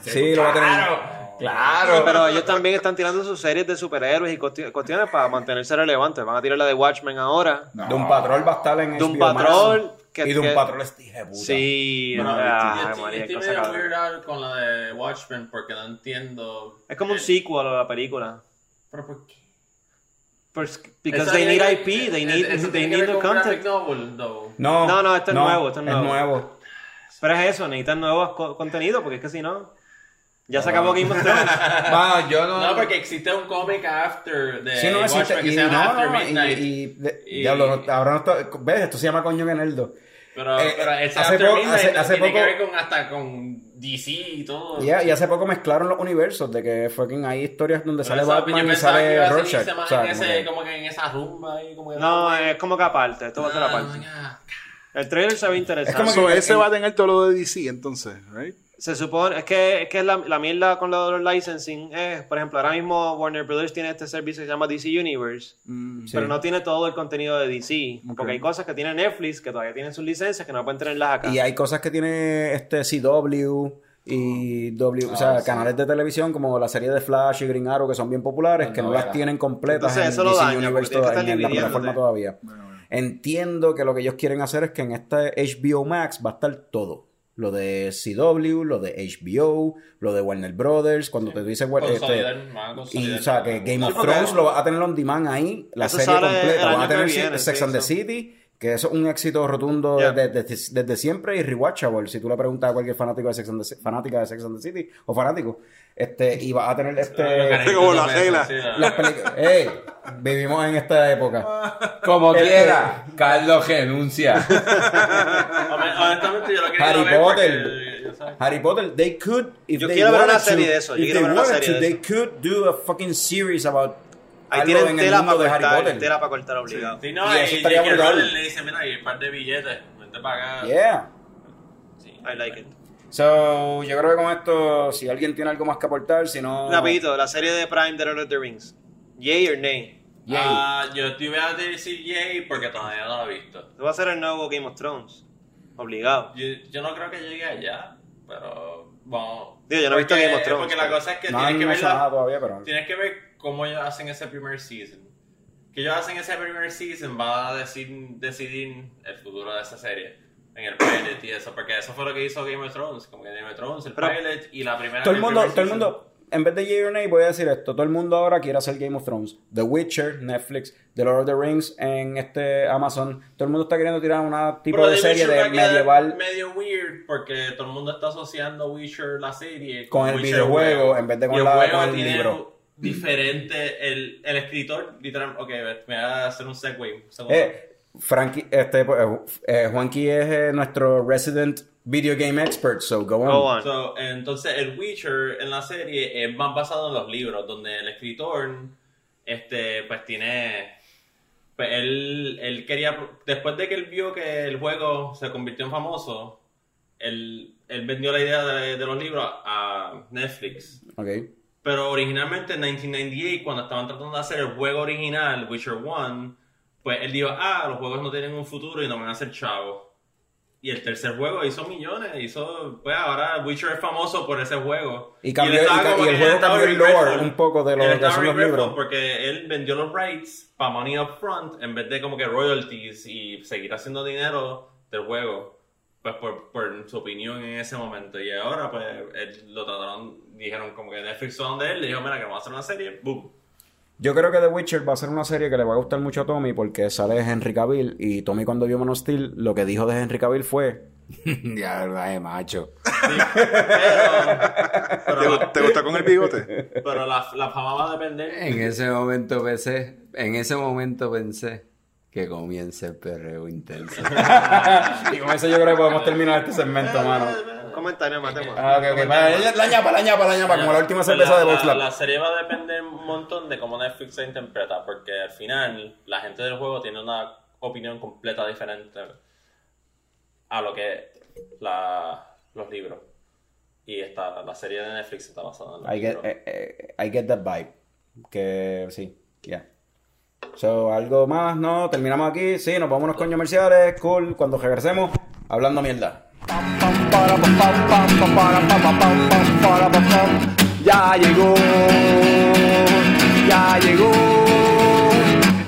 A: Sí, lo va a tener.
B: Claro.
D: Pero ellos también están tirando sus series de superhéroes y cuesti- cuestiones para mantenerse relevantes. Van a tirar la de Watchmen ahora.
A: Doom Patrol va a estar en HBO Max.
D: Patrol. Que,
A: y Doom
D: que-
A: Patrol es de puta.
D: Sí,
C: Pero
D: ah,
C: estoy, estoy
D: cosa
C: medio weird con la de Watchmen porque no entiendo.
D: Es como un
C: el-
D: sequel a la película.
C: ¿Pero por qué?
D: Because
C: Esa
D: they need IP, they need,
C: eso
D: they
C: que
D: need the content.
C: novel.
A: No,
D: No, no, este es nuevo, este es
A: Es
D: nuevo.
A: nuevo.
D: Pero es eso, necesitan nuevos co- contenidos porque es que si no, ya se acabó Game of Thrones. [laughs]
B: Yo no.
C: No, porque existe un cómic after de
A: Sí, no existe.
C: Watchmen que
A: Y,
C: se llama
A: no,
C: After
A: y,
C: Midnight.
A: y, de-
C: Y-
A: diablo, no- ahora no está. ¿Ves? Esto se llama coño que nerdo.
C: Pero,
A: Eh,
C: pero ese
A: hace
C: After Midnight
A: hace- hace
C: tiene que
A: poco-
C: ver con hasta con DC y todo.
A: Y, y hace poco mezclaron los universos de que fucking hay historias donde
C: Por
A: sale Batman y
C: que
A: sale Rorschach. O sea,
C: en,
A: como que-
C: como que en esa rumba ahí, como que
D: No, es como que aparte, esto va a ser aparte.
C: Ah,
D: El trailer se ve interesante.
A: como
E: So,
A: que-
E: ese va a tener todo lo de DC, entonces, right?
D: Se supone, es que, es que la, la mierda con lo de los licensing es, por ejemplo, ahora mismo Warner Brothers tiene este servicio que se llama DC Universe,
E: Mm,
D: pero no tiene todo el contenido de DC, porque hay cosas que tiene Netflix que todavía tienen sus licencias que no pueden tenerlas acá.
A: Y hay cosas que tiene este CW y W, o sea, canales de televisión como la serie de Flash y Green Arrow que son bien populares, que no las tienen completas
D: Entonces,
A: en
D: eso lo
A: DC
D: daña,
A: Universe toda- en la plataforma todavía. Entiendo que lo que ellos quieren hacer es que en este HBO Max va a estar todo. Lo de CW, lo de HBO, lo de Warner Brothers, cuando te dice este,
C: Consolidar, van a
A: y o sea que Game of Thrones lo va a tener on demand ahí, la
D: Eso
A: serie completa,
D: año
A: va a tener
D: viene,
A: Sex and the
D: eso.
A: City, que eso es un éxito rotundo
D: Yeah.
A: desde, desde- desde siempre y rewatchable. Si tú le preguntas a cualquier fanático de Sex and the, fanática de Sex and the City o fanático, este y va a tener este
E: Como la regla.
A: Las películas. Ey, vivimos en esta época.
B: Como
A: El-
B: quiera, Carlos renuncia.
C: Hon- Honestamente, yo lo quería
A: Harry
C: ver
A: Potter.
C: porque.
A: Harry Potter, they could, if
D: Yo
A: they
D: quiero ver una
A: wanted
D: serie
A: to,
D: de eso, yo
A: if
D: quiero
A: they
D: ver una
A: wanted
D: serie
A: to,
D: de
A: they could do a fucking series about
D: Ahí tienen
A: en el
D: tela para
A: Harry
D: cortar,
A: Potter.
D: tela para cortar obligado.
C: Sí, no,
A: Y
C: y,
A: eso estaría brutal.
C: Le dice, mira, hay un par de billetes, vente para acá.
A: Yeah.
D: I like it.
A: So, yo creo que con esto, si alguien tiene algo más que aportar, si no...
D: Rapidito, la serie de Prime de Lord of the Rings. Yay or nay.
A: Yay.
C: Ah, yo te voy a decir yay porque todavía no lo he visto.
D: Esto va a ser el nuevo Game of Thrones. Obligado.
C: Yo, yo no creo que llegue allá, pero bueno.
D: Digo, yo no he visto Game of Thrones,
C: Porque la cosa es que
A: no
C: tienes que
A: nada todavía, pero...
C: Tienes que ver cómo ellos hacen ese primer season. Que ellos hacen ese primer season va a decir, decidir el futuro de esa serie. En el pilot y eso, porque eso fue lo que hizo Game of Thrones. Como que Game of Thrones, el
D: Pero-
C: pilot y la primera.
A: Todo el mundo, todo el mundo, en vez de Yay or Nay, voy a decir esto. Todo el mundo ahora quiere hacer Game of Thrones. The Witcher, Netflix, The Lord of the Rings en este Amazon. Todo el mundo está queriendo tirar una tipo
C: Pero
A: de
C: The
A: serie
C: Witcher
A: de medieval
C: medio weird porque todo el mundo está asociando Witcher la serie
A: Con el
C: Witcher
A: videojuego, en vez de con la- con el libro.
C: Diferente el, el escritor literal ok me voy a hacer un segue.
A: Eh, Frankie, este, pues, eh, Juanqui es eh, nuestro resident video game expert, so go on.
D: Go on.
C: So, entonces el Witcher en la serie es más basado en los libros donde el escritor este pues tiene pues él, él quería después de que él vio que el juego se convirtió en famoso él, él vendió la idea de, de los libros a Netflix
A: Ok.
C: Pero originalmente en 1998, cuando estaban tratando de hacer el juego original, Witcher 1, pues él dijo, ah, los juegos no tienen un futuro y no van a ser chavos. Y el tercer juego hizo millones, hizo, pues ahora Witcher es famoso por ese juego.
A: Y cambió- y
C: como
A: y el juego cambió el lore un poco de lo que son los libros.
C: Porque él vendió los rights para money up front en vez de como que royalties y seguir haciendo dinero del juego. Pues por, por su opinión en ese momento. Y ahora pues él lo trataron, dijeron como que Netflix son de él, le dijo, mira que vamos a hacer una serie, boom.
A: Yo creo que The Witcher va a ser una serie que le va a gustar mucho a Tommy porque sale Henry Cavill y Tommy cuando vio Man of Steel lo que dijo de Henry Cavill fue [laughs]
B: ya, ay, macho. [laughs]
C: Pero,
E: ¿Te, te gusta con el bigote? [laughs]
C: pero la, la fama va a depender.
B: En ese momento pensé, en ese momento pensé,
J: Que comience el perreo intenso.
B: y con eso yo creo que podemos terminar este segmento, mano.
H: Comentario, Mateo.
B: Ah, ok, ok. Para, la ñapa, la ñapa, la ñapa, como la última cerveza de Box Lab.
A: la serie va a depender un montón de cómo Netflix se interpreta, porque al final la gente del juego tiene una opinión completa diferente a lo que la, los libros. Y esta, la serie de Netflix está basada en los
B: I get,
A: libros.
B: I get that vibe. Que sí, ya. So, algo más, ¿no? Terminamos aquí. Sí, nos vamos a unos coños comerciales. Cool. Cuando regresemos, hablando mierda.
K: Ya llegó, ya llegó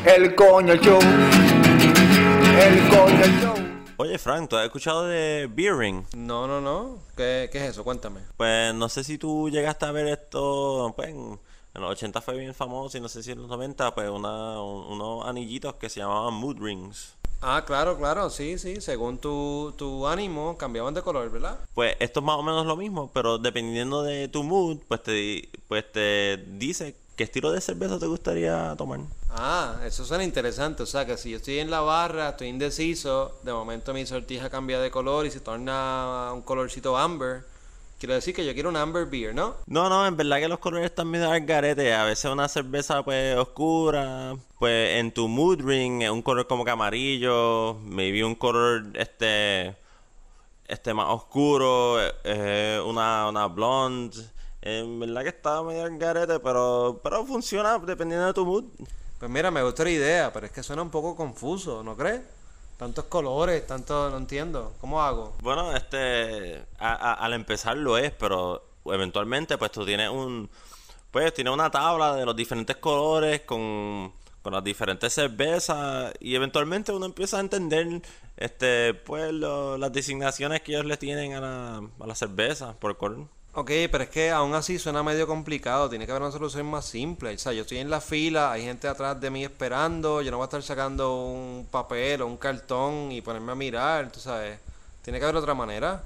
K: el coño show, el coño show.
C: Oye, Frank, ¿tú has escuchado de Beering?
H: No, no, no. ¿Qué, ¿Qué es eso? Cuéntame.
C: Pues no sé si tú llegaste a ver esto, pues en, en los 80 fue bien famoso y no sé si en los 90, pues una, un- unos anillitos que se llamaban Mood Rings.
H: Ah, claro, claro, sí, sí. Según tu, tu ánimo, cambiaban de color, ¿verdad?
C: Pues esto es más o menos lo mismo, pero dependiendo de tu mood, pues te, pues te dice qué estilo de cerveza te gustaría tomar.
H: Ah, eso suena interesante. O sea, que si yo estoy en la barra, estoy indeciso, de momento mi sortija cambia de color y se torna un colorcito amber. Quiero decir que yo quiero un amber beer, ¿no?
C: No, no, en verdad que los colores están medio al garete. A veces una cerveza pues oscura, pues en tu mood ring un color como que amarillo, maybe un color este este más oscuro, eh, una, una blonde. En verdad que está medio al garete, pero, pero funciona dependiendo de tu mood.
H: Pues mira, me gusta la idea, pero es que suena un poco confuso, ¿no crees? Tantos colores, tanto, no entiendo. ¿Cómo hago?
C: Bueno, este, a- al empezar lo es, pero eventualmente pues tú tienes un, pues tienes una tabla de los diferentes colores con, con las diferentes cervezas y eventualmente uno empieza a entender, este, pues las designaciones que ellos le tienen a la, a cerveza por color.
H: Ok, pero es que aún así suena medio complicado. Tiene que haber una solución más simple. O sea, yo estoy en la fila, hay gente atrás de mí esperando. Yo no voy a estar sacando un papel o un cartón y ponerme a mirar, tú sabes. Tiene que haber otra manera.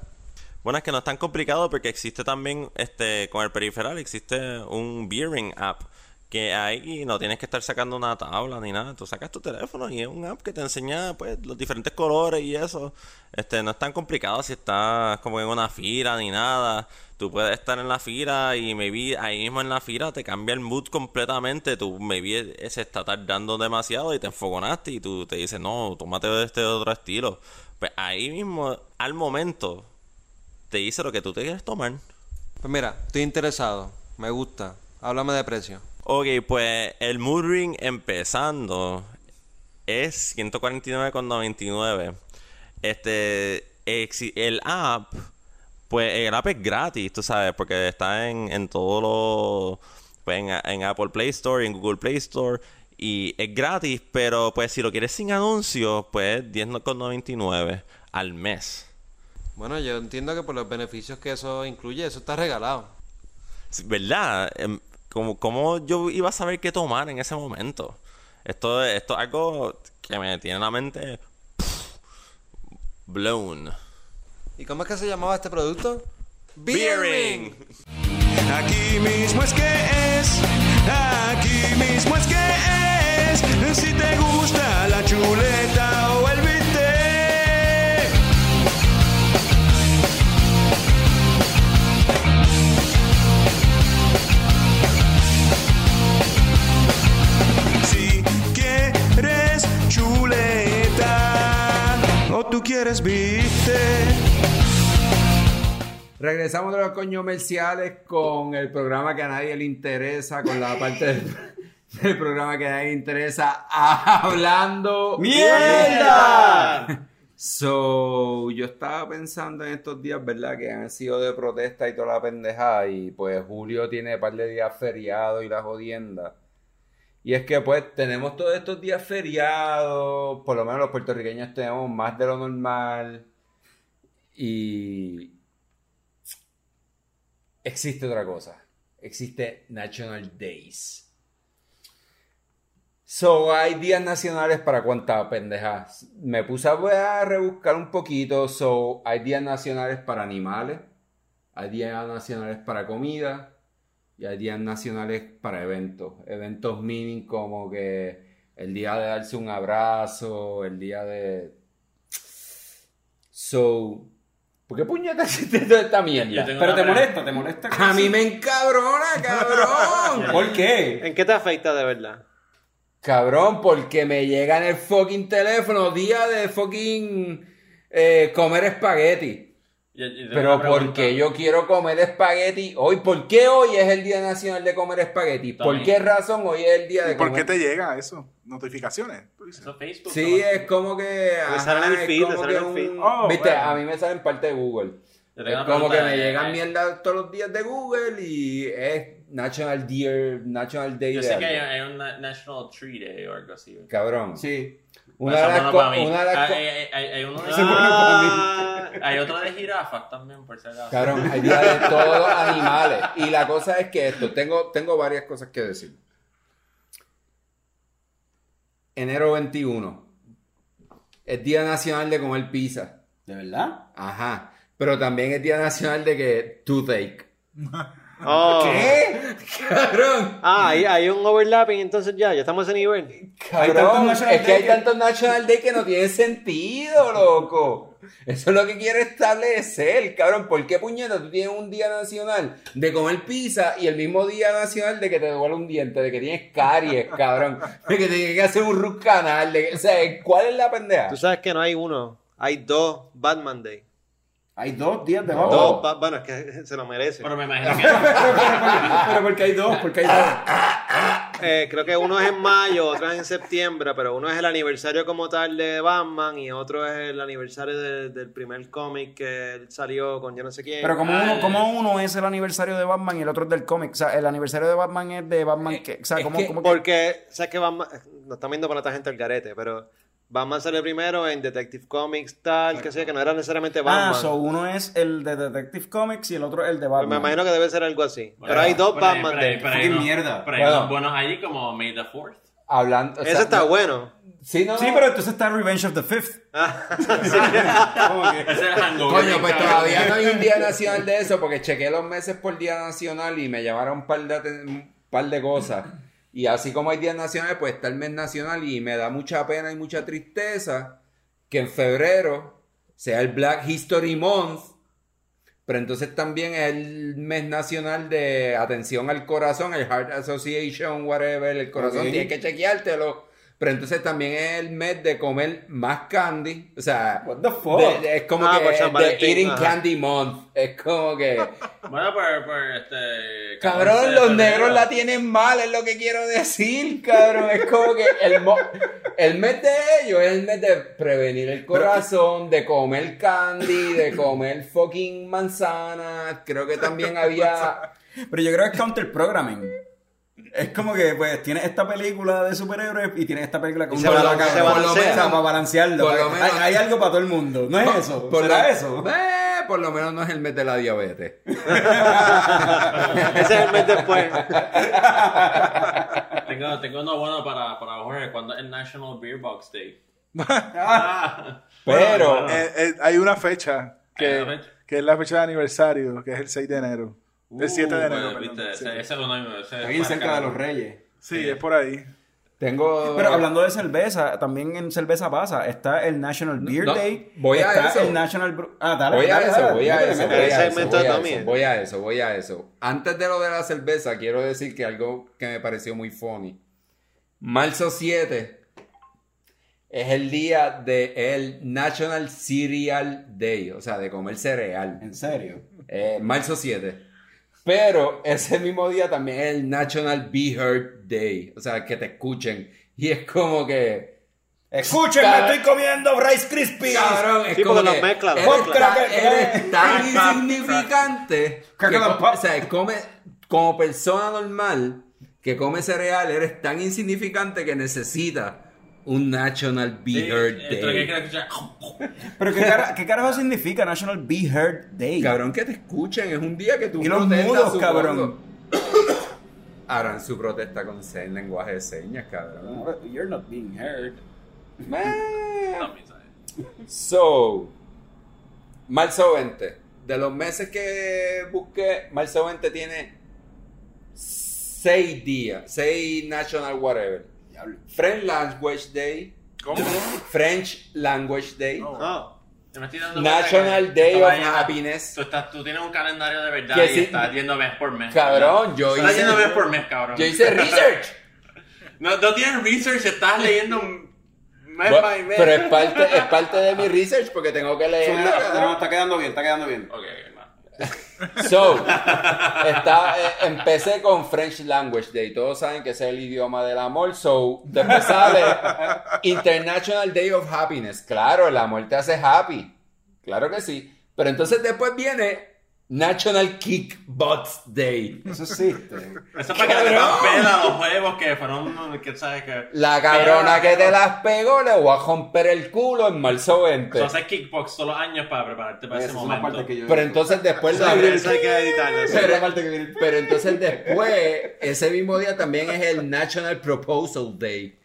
C: Bueno, es que no es tan complicado porque existe también, este, con el periferal, existe un Beering app. Que ahí no tienes que estar sacando una tabla ni nada. Tú sacas tu teléfono y es un app que te enseña, pues, los diferentes colores y eso. Este, no es tan complicado si estás como en una fila ni nada. Tú puedes estar en la fila y maybe ahí mismo en la fila te cambia el mood completamente. Tú maybe se está tardando demasiado y te enfogonaste y tú te dices, no, tómate este otro estilo. Pues ahí mismo, al momento, te dice lo que tú te quieres tomar.
H: Pues mira, estoy interesado. Me gusta. Háblame de precio.
C: Ok, pues el Mood Ring empezando es 149,99. Este, el app, pues el app es gratis, tú sabes, porque está en, en todos los, pues en, en Apple Play Store, en Google Play Store, y es gratis, pero pues si lo quieres sin anuncios, pues 10,99 al mes.
H: Bueno, yo entiendo que por los beneficios que eso incluye, eso está regalado.
C: ¿Verdad? Como, ¿Cómo yo iba a saber qué tomar en ese momento? Esto, esto es algo que me tiene la mente blown.
H: ¿Y cómo es que se llamaba este producto?
C: Beering.
F: Aquí mismo es que es, aquí mismo es que es. Si te gusta la chuleta tú quieres bistec.
B: Regresamos de los coños comerciales con el programa que a nadie le interesa, con la parte del, [laughs] del programa que a nadie le interesa, hablando mierda. So, yo estaba pensando en estos días, ¿verdad? Que han sido de protesta y toda la pendejada. Y pues Julio tiene un par de días feriados y la jodienda. Y es que pues tenemos todos estos días feriados, por lo menos los puertorriqueños tenemos más de lo normal. Y existe otra cosa. Existe National Days. So, hay días nacionales para cuántas pendejas. Me puse a rebuscar un poquito. So, hay días nacionales para animales. Hay días nacionales para comida. Y hay días nacionales para eventos. Eventos mini como que el día de darse un abrazo, el día de... So, ¿por qué puñetas [laughs] existe toda esta mierda?
A: Pero te molesta, te molesta.
B: A mí me encabrona, cabrón. [laughs]
A: ¿Por qué?
D: ¿En qué te afecta de verdad?
B: Cabrón, porque me llega en el fucking teléfono día de fucking eh, comer espagueti.
C: Yo tengo
B: Pero porque yo quiero comer espagueti hoy, ¿por qué hoy es el Día Nacional de comer espagueti? ¿Por qué razón hoy es el día de
E: ¿Y por
B: comer?
E: qué te llega eso? ¿Notificaciones?
C: Eso Facebook.
B: Sí,
C: ¿no?
B: es como que.
D: Te sale en el feed,
B: como
D: te sale
B: que
D: en el feed.
E: Oh,
B: Viste,
E: bueno.
B: a mí me sale en parte de Google. Es como que me llegan mierda todos los días de Google y es National Deer, National Day
C: Yo sé que hay, un na- National Tree Day o algo así.
B: Cabrón.
A: Sí.
B: Una de las
C: bueno
B: co-
C: para mí.
B: una de las
C: Ah,
B: co-
C: hay, hay- hay- hay uno [laughs] de
D: Ah,
C: hay otro de jirafas también, por si acaso.
B: Cabrón, hay día de todos los animales. Y la cosa es que esto, tengo, tengo varias cosas que decir. Enero 21. Es Día Nacional de comer pizza.
A: ¿De verdad?
B: Ajá. Pero también es Día Nacional de que toothache. [laughs]
D: oh.
B: ¿Qué? [laughs] Cabrón.
D: Ah, hay, hay un overlapping entonces ya, ya estamos a ese nivel.
B: Cabrón, es que hay tantos National Day que no tiene sentido, loco. Eso es lo que quiere establecer, cabrón. ¿Por qué puñeta tú tienes un día nacional de comer pizza y el mismo día nacional de que te duele un diente, de que tienes caries, cabrón? De que tienes que hacer un root canal, de que- o sea, ¿cuál es la pendeja?
D: Tú sabes que no hay uno, hay dos Batman Day.
A: Hay dos días de. Batman.
D: Dos, bueno, es que se lo merece.
C: Pero me imagino [laughs] que.
A: Pero porque hay dos, porque hay dos.
D: Eh, creo que uno es en mayo, otro es en septiembre, pero uno es el aniversario como tal de Batman y otro es el aniversario de- del primer cómic que él salió con yo no sé quién.
A: Pero como uno, como uno es el aniversario de Batman y el otro es del cómic. O sea, el aniversario de Batman es de Batman. Que, o sea, como,
B: que-
A: como que-
D: Porque, ¿sabes que Batman? Nos están viendo para otra gente el garete, pero Batman salió primero en Detective Comics, tal, que sé, que no era necesariamente Batman.
A: Ah, so uno es el de Detective Comics y el otro el de
D: Pues
A: Batman.
D: me imagino que debe ser algo así.
C: Bueno,
D: pero hay dos
C: hay-
D: Batman
C: pero hay-
D: Day.
C: pero hay
A: Fucking
C: unos-
A: mierda.
C: Pero hay
B: Bueno.
C: unos buenos allí como May the 4th.
B: Hablando. o sea,
D: Ese está
B: no-
D: bueno.
B: Sí, no,
A: Sí,
B: no.
A: pero entonces está Revenge of the Fifth. [laughs]
C: Hangover.
B: Coño, pues todavía no hay un día nacional de eso porque chequé los meses por día nacional y me llevaron un par de, un par de cosas. Y así como hay días nacionales, pues está el mes nacional y me da mucha pena y mucha tristeza que en febrero sea el Black History Month, pero entonces también es el mes nacional de atención al corazón, el Heart Association, whatever, el corazón,
A: Ok.
B: tienes que chequeártelo. Pero entonces también es el mes de comer más candy. O sea,
A: What the fuck?
B: de- de- es como
D: Ah,
B: que
D: por San
B: de
D: Valentín,
B: Eating
D: ajá.
B: Candy Month. Es como que. [laughs]
C: Bueno, por, por este. 14
B: Cabrón, los
C: febrero.
B: negros la tienen mal, es lo que quiero decir, cabrón. Es como que el, mo- el mes de ellos es el mes de prevenir el corazón, de comer candy, de comer fucking manzanas. Creo que también [laughs] había.
A: Pero yo creo que es counter programming. Es como que, pues, tienes esta película de superhéroes y tienes esta película con
D: se
A: Por lo
D: balancea.
A: menos, para balancearlo.
B: Por lo
A: Hay-
B: menos-
A: hay, algo para todo el mundo. ¿No es eso?
B: Por
A: ¿Será
B: lo-
A: eso?
B: Eh, por lo menos no es el mes de la diabetes. [laughs]
D: Ese es el mes después.
C: Tengo, tengo uno bueno para, para Jorge. cuando es el National Beer Box Day? [laughs] Ah.
B: Pero.
C: Bueno,
E: Eh, eh, hay una fecha
C: Hay
E: que,
C: una fecha.
E: que es la fecha de aniversario, que es el 6 de enero. El 7 de
C: Uh,
E: enero, perdón.
C: viste,
E: Sí.
C: ese, ese es uno ese es
A: Está bien
C: para
A: cerca de los reyes.
E: Sí, es por ahí.
B: Tengo.
A: Pero hablando de cerveza, también en cerveza pasa. Está el National Beer
B: No,
A: Day.
B: voy a
A: está
B: eso.
A: el National Ah, dale,
B: Voy a eso,
A: dale,
B: voy a eso, voy a voy a eso, voy a eso, voy a eso. Antes de lo de la cerveza, quiero decir que algo que me pareció muy funny. Marzo 7 es el día del el National Cereal Day, o sea, de comer cereal.
A: En serio.
B: Eh, marzo 7. Pero ese mismo día también es el National Be Heard Day, o sea, que te escuchen. Y es como que...
A: Escúchenme,
B: Cara-
A: estoy comiendo Rice Krispies.
B: Cabrón, es
D: Sí,
B: como que
D: los
B: eres,
A: mezclan.
B: tan, eres tan insignificante que o sea, come, como persona normal que come cereal, eres tan insignificante que necesita un National Be
C: Sí,
B: Heard Day.
A: Pero ¿qué, cara- ¿qué carajo significa National Be Heard Day?
B: Cabrón, que te escuchen, es un día que tú
A: Y los mudos, cabrón. [coughs]
B: Harán su protesta con se- lenguaje de señas, cabrón.
A: You're not being heard.
B: Eh. So, marzo 20. De los meses que busqué, marzo 20 tiene 6 días, 6 national whatever. French Language Day.
E: ¿Cómo?
B: French Language Day.
E: Oh.
D: Ah,
C: Yo me estoy dando
B: National Day of Happiness.
C: Tú, estás, tú tienes un calendario de verdad y
B: sí.
C: estás yendo mes por mes.
B: Cabrón, yo
C: Estás
B: hice,
C: yendo mes por mes, cabrón.
B: yo hice research. [laughs]
C: No, no tienes research, estás leyendo mes
B: Bueno,
C: by mes.
B: pero es parte, es parte de mi research porque tengo que leerlo.
A: No, está quedando bien, está quedando bien.
C: Ok, ok, va. [laughs]
B: So, está, eh, empecé con French Language Day. Todos saben que es el idioma del amor. So, después sale International Day of Happiness. Claro, el amor te hace happy. Claro que sí. Pero entonces después viene National Kick Butts Day.
A: Eso existe.
C: Eso es para que le
B: Cabrón.
C: metan pela a los juegos que fueron, que sabes que...
B: La cabrona que te las pegó le voy a romper el culo en marzo 20.
C: Tú haces kickbox todos los años para prepararte para ese momento.
B: Pero entonces después la-. Pero entonces después, ese mismo día también es el National Proposal Day.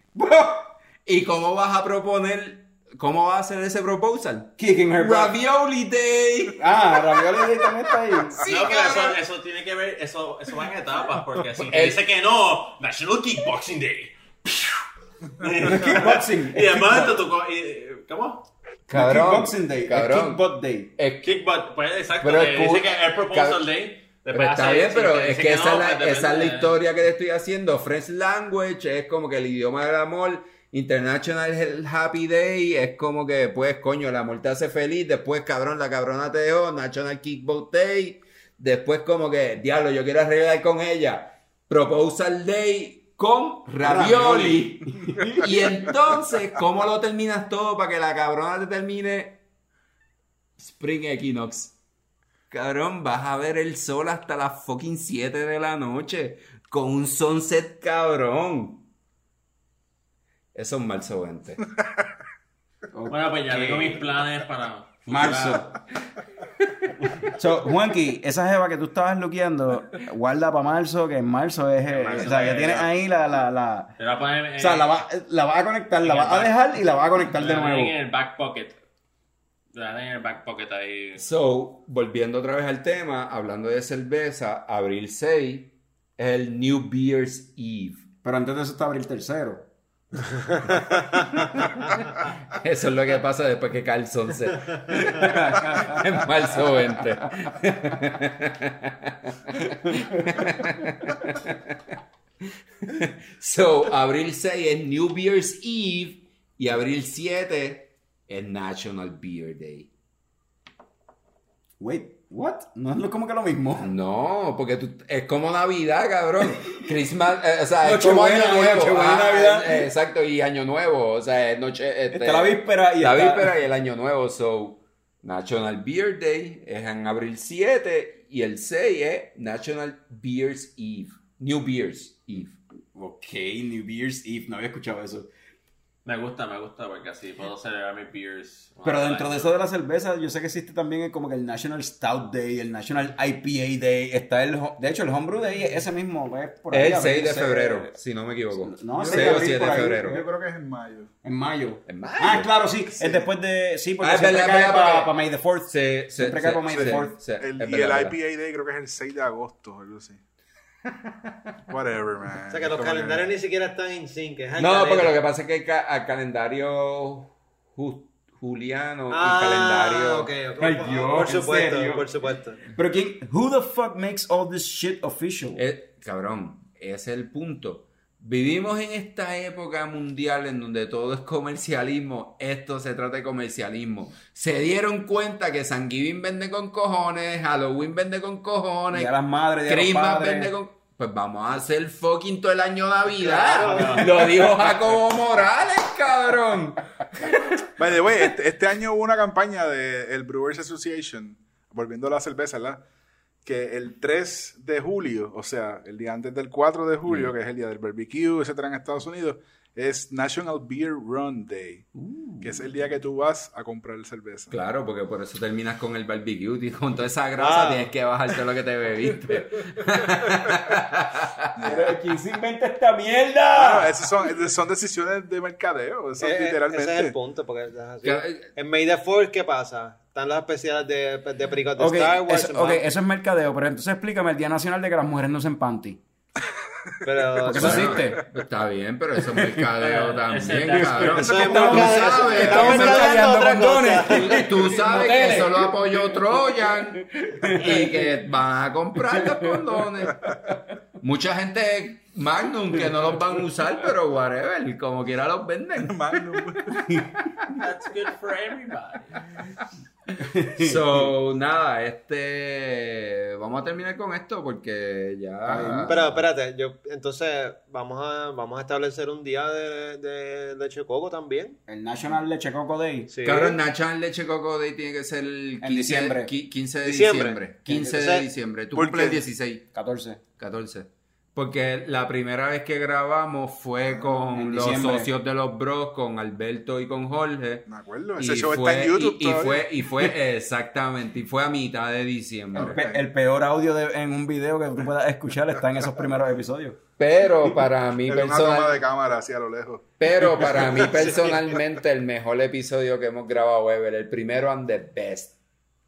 B: ¿Y cómo vas a proponer, cómo vas a hacer ese proposal?
A: Kicking her butt.
B: Ravioli Day.
A: Ah, Ravioli Day también está ahí.
C: no, pero eso, eso tiene que ver, eso, eso va en etapas, porque si te
B: El-
C: dice que no, National Kickboxing Day.
A: Kickboxing.
C: y tú... co- y- ¿Cómo?
B: Cabrón,
A: Kickboxing Day.
B: cabrón.
A: Kick butt Day.
B: Es que-
C: Kickbutt, pues exacto,
B: Pero
C: que
B: es
C: dice
B: cool.
C: que el Proposal
B: Cab-
C: Day. después
B: está bien, pero
C: te
B: es
C: dice
B: que esa,
C: no,
B: es la,
C: pues
B: esa es la historia que te estoy haciendo. French Language es como que el idioma del amor. International Happy Day es como que, pues, coño, el amor te hace feliz. Después, cabrón, la cabrona te dejó. National Kickbox Day. Después, como que, diablo, yo quiero arreglar con ella. Proposal Day con ravioli. y entonces, ¿cómo lo terminas todo para que la cabrona te termine? Spring Equinox. Cabrón, vas a ver el sol hasta las fucking 7 de la noche. Con un sunset cabrón. Eso es marzo 20.
C: Bueno, pues ya tengo mis planes para...
A: Marzo. So, Juanqui, esa jeva que tú estabas luqueando, guarda para marzo, que en marzo es. eh,
C: marzo
A: o sea, ya
C: es-
A: tienes ahí la. la, la
C: Te voy a poner en,
A: o sea, la va- la vas a conectar, la
C: en
A: vas a
C: back.
A: dejar y la vas a conectar de nuevo.
C: en el back pocket. Te voy a poner en el back pocket ahí.
B: So, volviendo otra vez al tema, hablando de cerveza, abril 6 es el New Beer's Eve.
A: Pero antes de eso está abril tercero. [laughs]
B: Eso es lo que pasa después que cae el sunset. [laughs] en marzo 20. [laughs] so, abril 6 es New Beer's Eve y abril 7 es National Beer Day.
A: Wait, what? No es lo- como que lo mismo.
B: No, porque tú- es como Navidad, cabrón. [laughs] Christmas, eh, o sea, es como Año Nuevo. Ah,
A: Navidad.
B: eh, exacto, y Año Nuevo. O sea, es noche. este,
A: Está la víspera y
B: la
A: está-
B: víspera y el Año Nuevo. So, National Beer Day es en abril 7 y el 6 es National Beers Eve. New Beers Eve.
A: Ok, New Year's Eve, no había escuchado eso.
C: Me gusta, me gusta porque así puedo celebrar mis beers.
A: Pero dentro de eso de la cerveza, yo sé que existe también como que el National Stout Day, el National IPA Day, está el, de hecho el Homebrew Day, ese mismo, es por ahí,
B: Es el
A: abril
B: 6 de febrero, si no me equivoco.
A: No,
B: 6
A: sí,
B: o
A: abril
B: 7
A: por
B: de febrero.
E: Yo creo que es en mayo.
A: En mayo.
B: En mayo.
A: Ah, claro, sí, es después de, sí, porque
B: Ah, es
A: siempre
B: verdad,
A: cae
B: verdad,
A: para
B: porque-
A: May the 4th.
B: Sí, sí,
A: Siempre
B: sí,
A: cae por May the
B: sí,
A: 4th.
B: sí,
E: El-
B: es
E: y
B: verdad,
E: el
B: verdad.
E: IPA Day creo que es el 6 de agosto, algo así. Whatever, man.
D: O sea que los calendarios ni siquiera están en sync. es
B: No, porque lo que pasa es que al calendario ju- juliano
D: Ah,
B: y calendario.
D: ok, ok.
A: Ay,
D: por,
A: Dios,
D: por
A: ¿en
D: supuesto,
A: serio?
D: por supuesto.
A: Pero quién, who the fuck makes all this shit official?
B: Eh, cabrón, ese es el punto. Vivimos en esta época mundial en donde todo es comercialismo. Esto se trata de comercialismo. Se dieron cuenta que San Giving vende con cojones, Halloween vende con cojones,
A: de las madres, de los
B: Christmas
A: padres.
B: vende con. Pues vamos a hacer fucking todo el año Navidad. Lo dijo Jacobo Morales, cabrón.
E: By the way, este, este año hubo una campaña de el Brewers Association, volviendo a la cerveza, ¿verdad? Que el 3 de julio, o sea, el día antes del 4 de julio, que es el día del barbecue, etcétera, en Estados Unidos, es National Beer Run Day, que es el día que tú vas a comprar cerveza.
B: Claro, porque por eso terminas con el barbecue y con toda esa grasa
D: Ah.
B: tienes que bajarte lo que te bebiste.
A: Pero, ¿Quién se inventa esta mierda?
E: esas son, son decisiones de mercadeo, eso
D: Eh, eh,
E: literalmente.
D: Ese es el punto. Porque, es así. En May the 4 ¿qué pasa? Están los especiales de, de películas de
A: Ok,
D: Star Wars.
A: eso, ok, eso es mercadeo, pero entonces explícame el Día Nacional de que las mujeres no usen panty.
D: Pero [laughs]
A: Porque eso existe.
B: Está bien, pero eso es mercadeo también, cabrón.
D: eso es
B: sabes,
D: estamos
B: tú
D: mercadeando
B: sabes,
D: otra
A: condones.
D: cosa.
B: Tú, tú sabes que eso lo apoyó Trojan y que van a comprar los condones. Mucha gente Magnum que no los van a usar, pero whatever, como quiera los venden.
E: Magnum. [laughs]
C: That's good for everybody. [laughs]
B: So, nada, este. Vamos a terminar con esto porque ya.
D: Pero espérate, yo, entonces vamos a, vamos a establecer un día de, de leche coco también.
A: El National Leche Coco Day.
D: Sí.
B: Cabrón, National Leche Coco Day tiene que ser el 15,
A: diciembre.
B: qui- 15 de
D: Diciembre.
B: diciembre. 15 de diciembre. Tú
E: ¿por
B: cumples el
E: qué?
B: 16,
A: 14.
B: 14. Porque la primera vez que grabamos fue con
A: en
B: los socios de los Bros, con Alberto y con Jorge.
E: Me acuerdo.
B: Y
E: Ese show
B: fue,
E: está en YouTube
B: y, fue, y fue [laughs] exactamente, y fue a mitad de
A: El,
B: diciembre.
A: pe- el peor audio de- en un video que tú puedas escuchar está en esos primeros episodios.
B: Pero para mí
E: Era una toma
B: personal,
E: de cámara así a lo lejos.
B: pero para mí [laughs] personalmente el mejor episodio que hemos grabado ever, el primero and the best.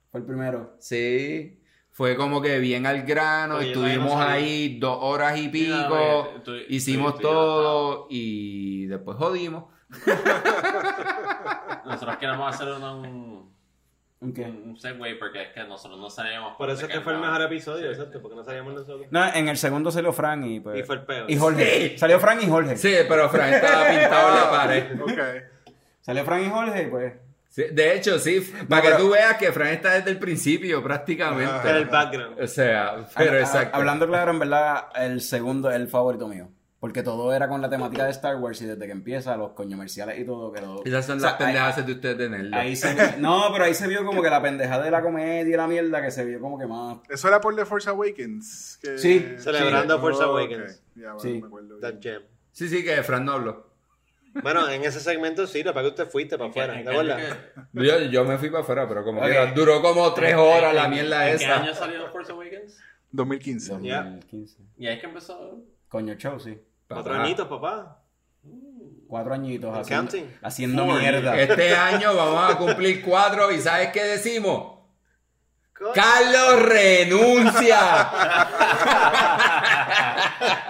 A: Fue el primero.
B: Sí, fue como que bien al grano,
C: Oye,
B: estuvimos ahí dos horas y pico,
C: estoy-
B: hicimos
C: estoy- estoy
B: todo y después jodimos. [laughs]
C: Nosotros queremos hacer un,
A: ¿Un qué?
C: un segue porque es que nosotros no sabíamos.
D: Por eso es que fue el mejor episodio, exacto, porque no sabíamos nosotros.
A: No, en el segundo salió Frank y pues.
D: Y fue el peor.
A: Y Jorge. Salió Frank y Jorge.
B: Sí, pero Fran estaba pintado en la pared.
E: Ok.
A: Salió Frank y Jorge y pues.
B: Sí, de hecho, sí, para que tú veas que Fran está desde el principio prácticamente.
D: Era el background.
B: O sea, pero exacto.
A: Hablando claro, en verdad, el segundo es el favorito mío. Porque todo era con la temática de Star Wars y desde que empieza, los comerciales y todo quedó.
B: Esas son
A: O sea,
B: las pendejas de ustedes
A: ahí se vio- no, pero ahí se vio como que la pendejada de la comedia y la mierda que se vio como que más.
E: Eso era por The Force Awakens. que-
A: Sí.
D: Celebrando Force
E: Oh.
D: Awakens.
E: Ya, bueno,
A: Sí.
E: me acuerdo.
D: That gem.
B: Sí, sí, que Fran no habló.
D: Bueno, en ese segmento sí, para que usted fuiste para afuera,
C: ¿En
D: ¿te
C: qué
D: acuerdas?
C: que-
B: Yo, yo me fui para afuera, pero como
A: Ok.
B: que duró como tres horas la mierda
C: ¿En qué
B: esa.
C: año salió Force Awakens?
E: 2015.
D: Ya.
A: 2015.
C: Y ahí es que empezó.
A: Coño, show, sí.
D: Cuatro añitos, papá.
A: Cuatro añitos haciendo, haciendo mierda.
B: Este año vamos a cumplir cuatro y ¿sabes qué decimos? ¡Carlos renuncia!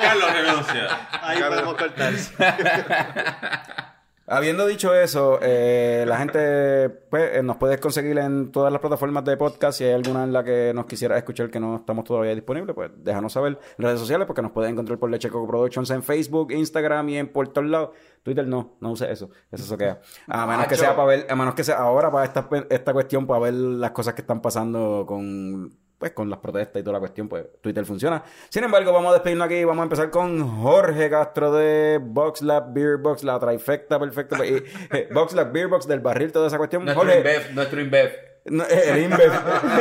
C: Carlos renuncia.
D: Ahí podemos cortar. [laughs]
A: Habiendo dicho eso, eh, la gente pues, eh, nos puedes conseguir en todas las plataformas de podcast. Si hay alguna en la que nos quisiera escuchar que no estamos todavía disponibles, pues déjanos saber en redes sociales porque nos pueden encontrar por Leche Coco Productions en Facebook, Instagram y en por todos lados. Twitter no, no use eso. Eso se queda. A menos que sea para ver, a menos que sea ahora para esta, esta cuestión, para ver las cosas que están pasando con pues con las protestas y toda la cuestión, pues Twitter funciona. Sin embargo, vamos a despedirnos aquí. Vamos a empezar con Jorge Castro de Box Lab Beer Box, la trifecta perfecta. Y, eh, Box Lab Beer Box del barril, toda esa cuestión.
B: Nuestro
A: Jorge,
B: Inbev, nuestro Inbev.
A: no, el Inbev,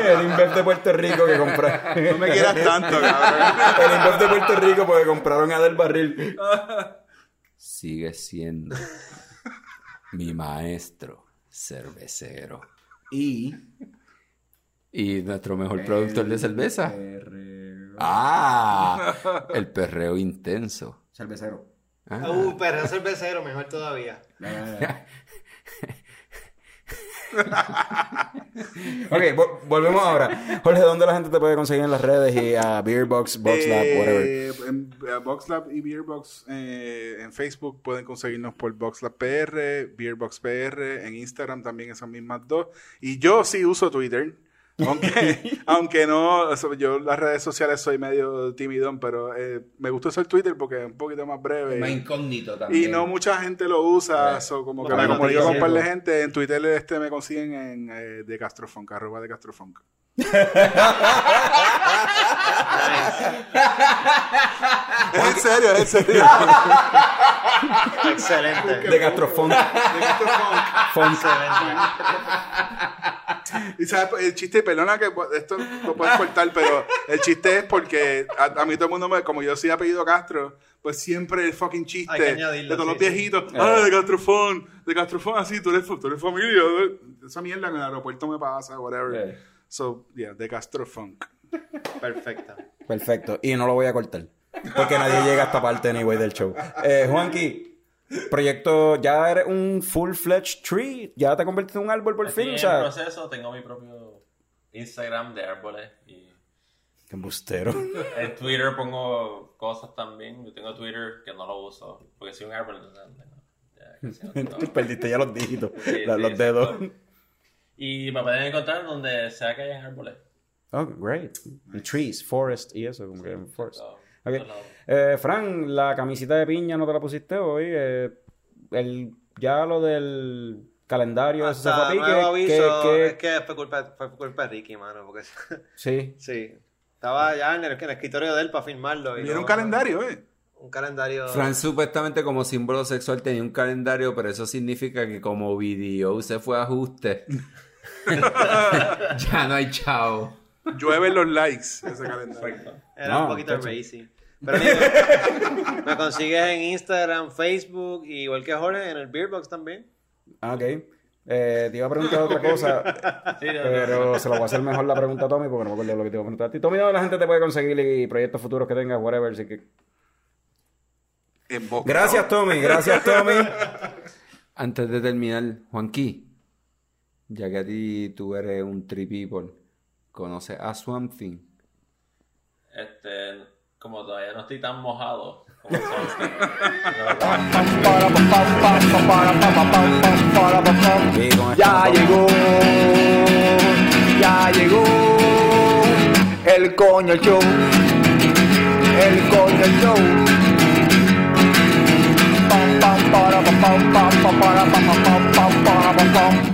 A: el Inbev de Puerto Rico que compraron.
E: No me quieras tanto, cabrón.
A: El Inbev de Puerto Rico porque compraron a del barril.
B: Sigue siendo mi maestro cervecero.
A: Y
B: Y nuestro mejor productor de cerveza. Ah, el perreo intenso.
A: cervecero.
B: Ah.
D: Uh, pero cervecero, mejor todavía. [laughs]
A: Ok, vo- volvemos ahora. Jorge, ¿dónde la gente te puede conseguir en las redes y a Beerbox, Box Lab,
E: Eh,
A: whatever?
E: En Boxlab y Beerbox eh, en Facebook pueden conseguirnos por Boxlab PR, Beerbox PR, en Instagram también esas mismas dos. Y yo sí uso Twitter. Aunque, [laughs] aunque no, yo las redes sociales soy medio timidón, pero eh, me gusta usar Twitter porque es un poquito más breve.
B: Más incógnito también.
E: Y no mucha gente lo usa, so, como que me comunico con un par de gente. En Twitter este me consiguen en eh, de Castrofunk, arroba de Castrofunk. [laughs] es en serio, es en serio.
D: Excelente.
A: De Gastrofunk.
E: De Castrofunk.
A: Funk.
E: Y sabes, el chiste, perdona que esto lo puedes cortar, pero el chiste es porque a, a mí todo el mundo, me, como yo soy apellido Castro, pues siempre el fucking chiste de todos los
D: sí.
E: viejitos, ah, de Castrofón, de Castrofón, así, tú eres, tú eres familia, esa mierda en el aeropuerto me pasa, whatever.
A: Eh.
E: So, yeah, de Castrofunk.
D: Perfecta.
A: Perfecto. Y no lo voy a cortar. Porque nadie llega a esta parte anyway del show. Eh, Juanqui, proyecto, ya eres un full-fledged tree. Ya te convertiste en un árbol por
C: Estoy
A: fin.
C: en
A: O sea,
C: proceso, tengo mi propio Instagram de árboles y
A: Qué embustero.
C: En Twitter pongo cosas también. Yo tengo Twitter que no lo uso. Porque soy un árbol. entonces, no. [laughs]
A: Perdiste ya los dígitos,
C: Sí,
A: la-
C: sí,
A: los dedos.
C: Y me pueden encontrar donde sea que hayan árboles.
A: Oh, great. Trees, forest y eso, como que en forest.
C: So,
A: Ok.
C: no, no.
A: Eh, Fran, la camisita de piña no te la pusiste hoy. Eh, el, ya lo del calendario, eso se fue a
D: Hasta
A: pique.
D: nuevo aviso,
A: ¿Qué- qué-
D: es que fue culpa, fue culpa de Ricky, mano, porque [laughs]
A: Sí.
D: sí, estaba ya en el, en el escritorio de él para firmarlo.
E: Y era un calendario, ¿eh?
D: Un calendario.
B: Fran supuestamente como símbolo sexual tenía un calendario, pero eso significa que como video se fue a ajuste. [laughs] [laughs] ya no hay chao.
E: Llueven los likes ese calendario.
D: Era
A: No,
D: un poquito racy. Pero mira, me consigues en Instagram, Facebook, y igual que Jorge, en el Beerbox también.
A: Ah, ok. Eh, te iba a preguntar otra [laughs] cosa,
C: Sí, no, no,
A: pero se lo voy a hacer mejor la pregunta a Tommy porque no me acuerdo lo que te iba a preguntar. a ti. Tommy, ¿dónde la gente te puede conseguir y proyectos futuros que tengas, whatever? Así que...
E: Boca.
A: Gracias, Tommy. Gracias, Tommy.
B: Antes de terminar, Juanqui, ya que a ti tú eres un people, ¿conoces a Swamp Thing?
C: Este, como todavía no estoy tan mojado como [laughs]
F: Ya llegó, ya llegó el coño show, el coño show. Pam, pam, para, pam, pam, pam, pam, para, pam, pam, pam, pam, pam. Pam,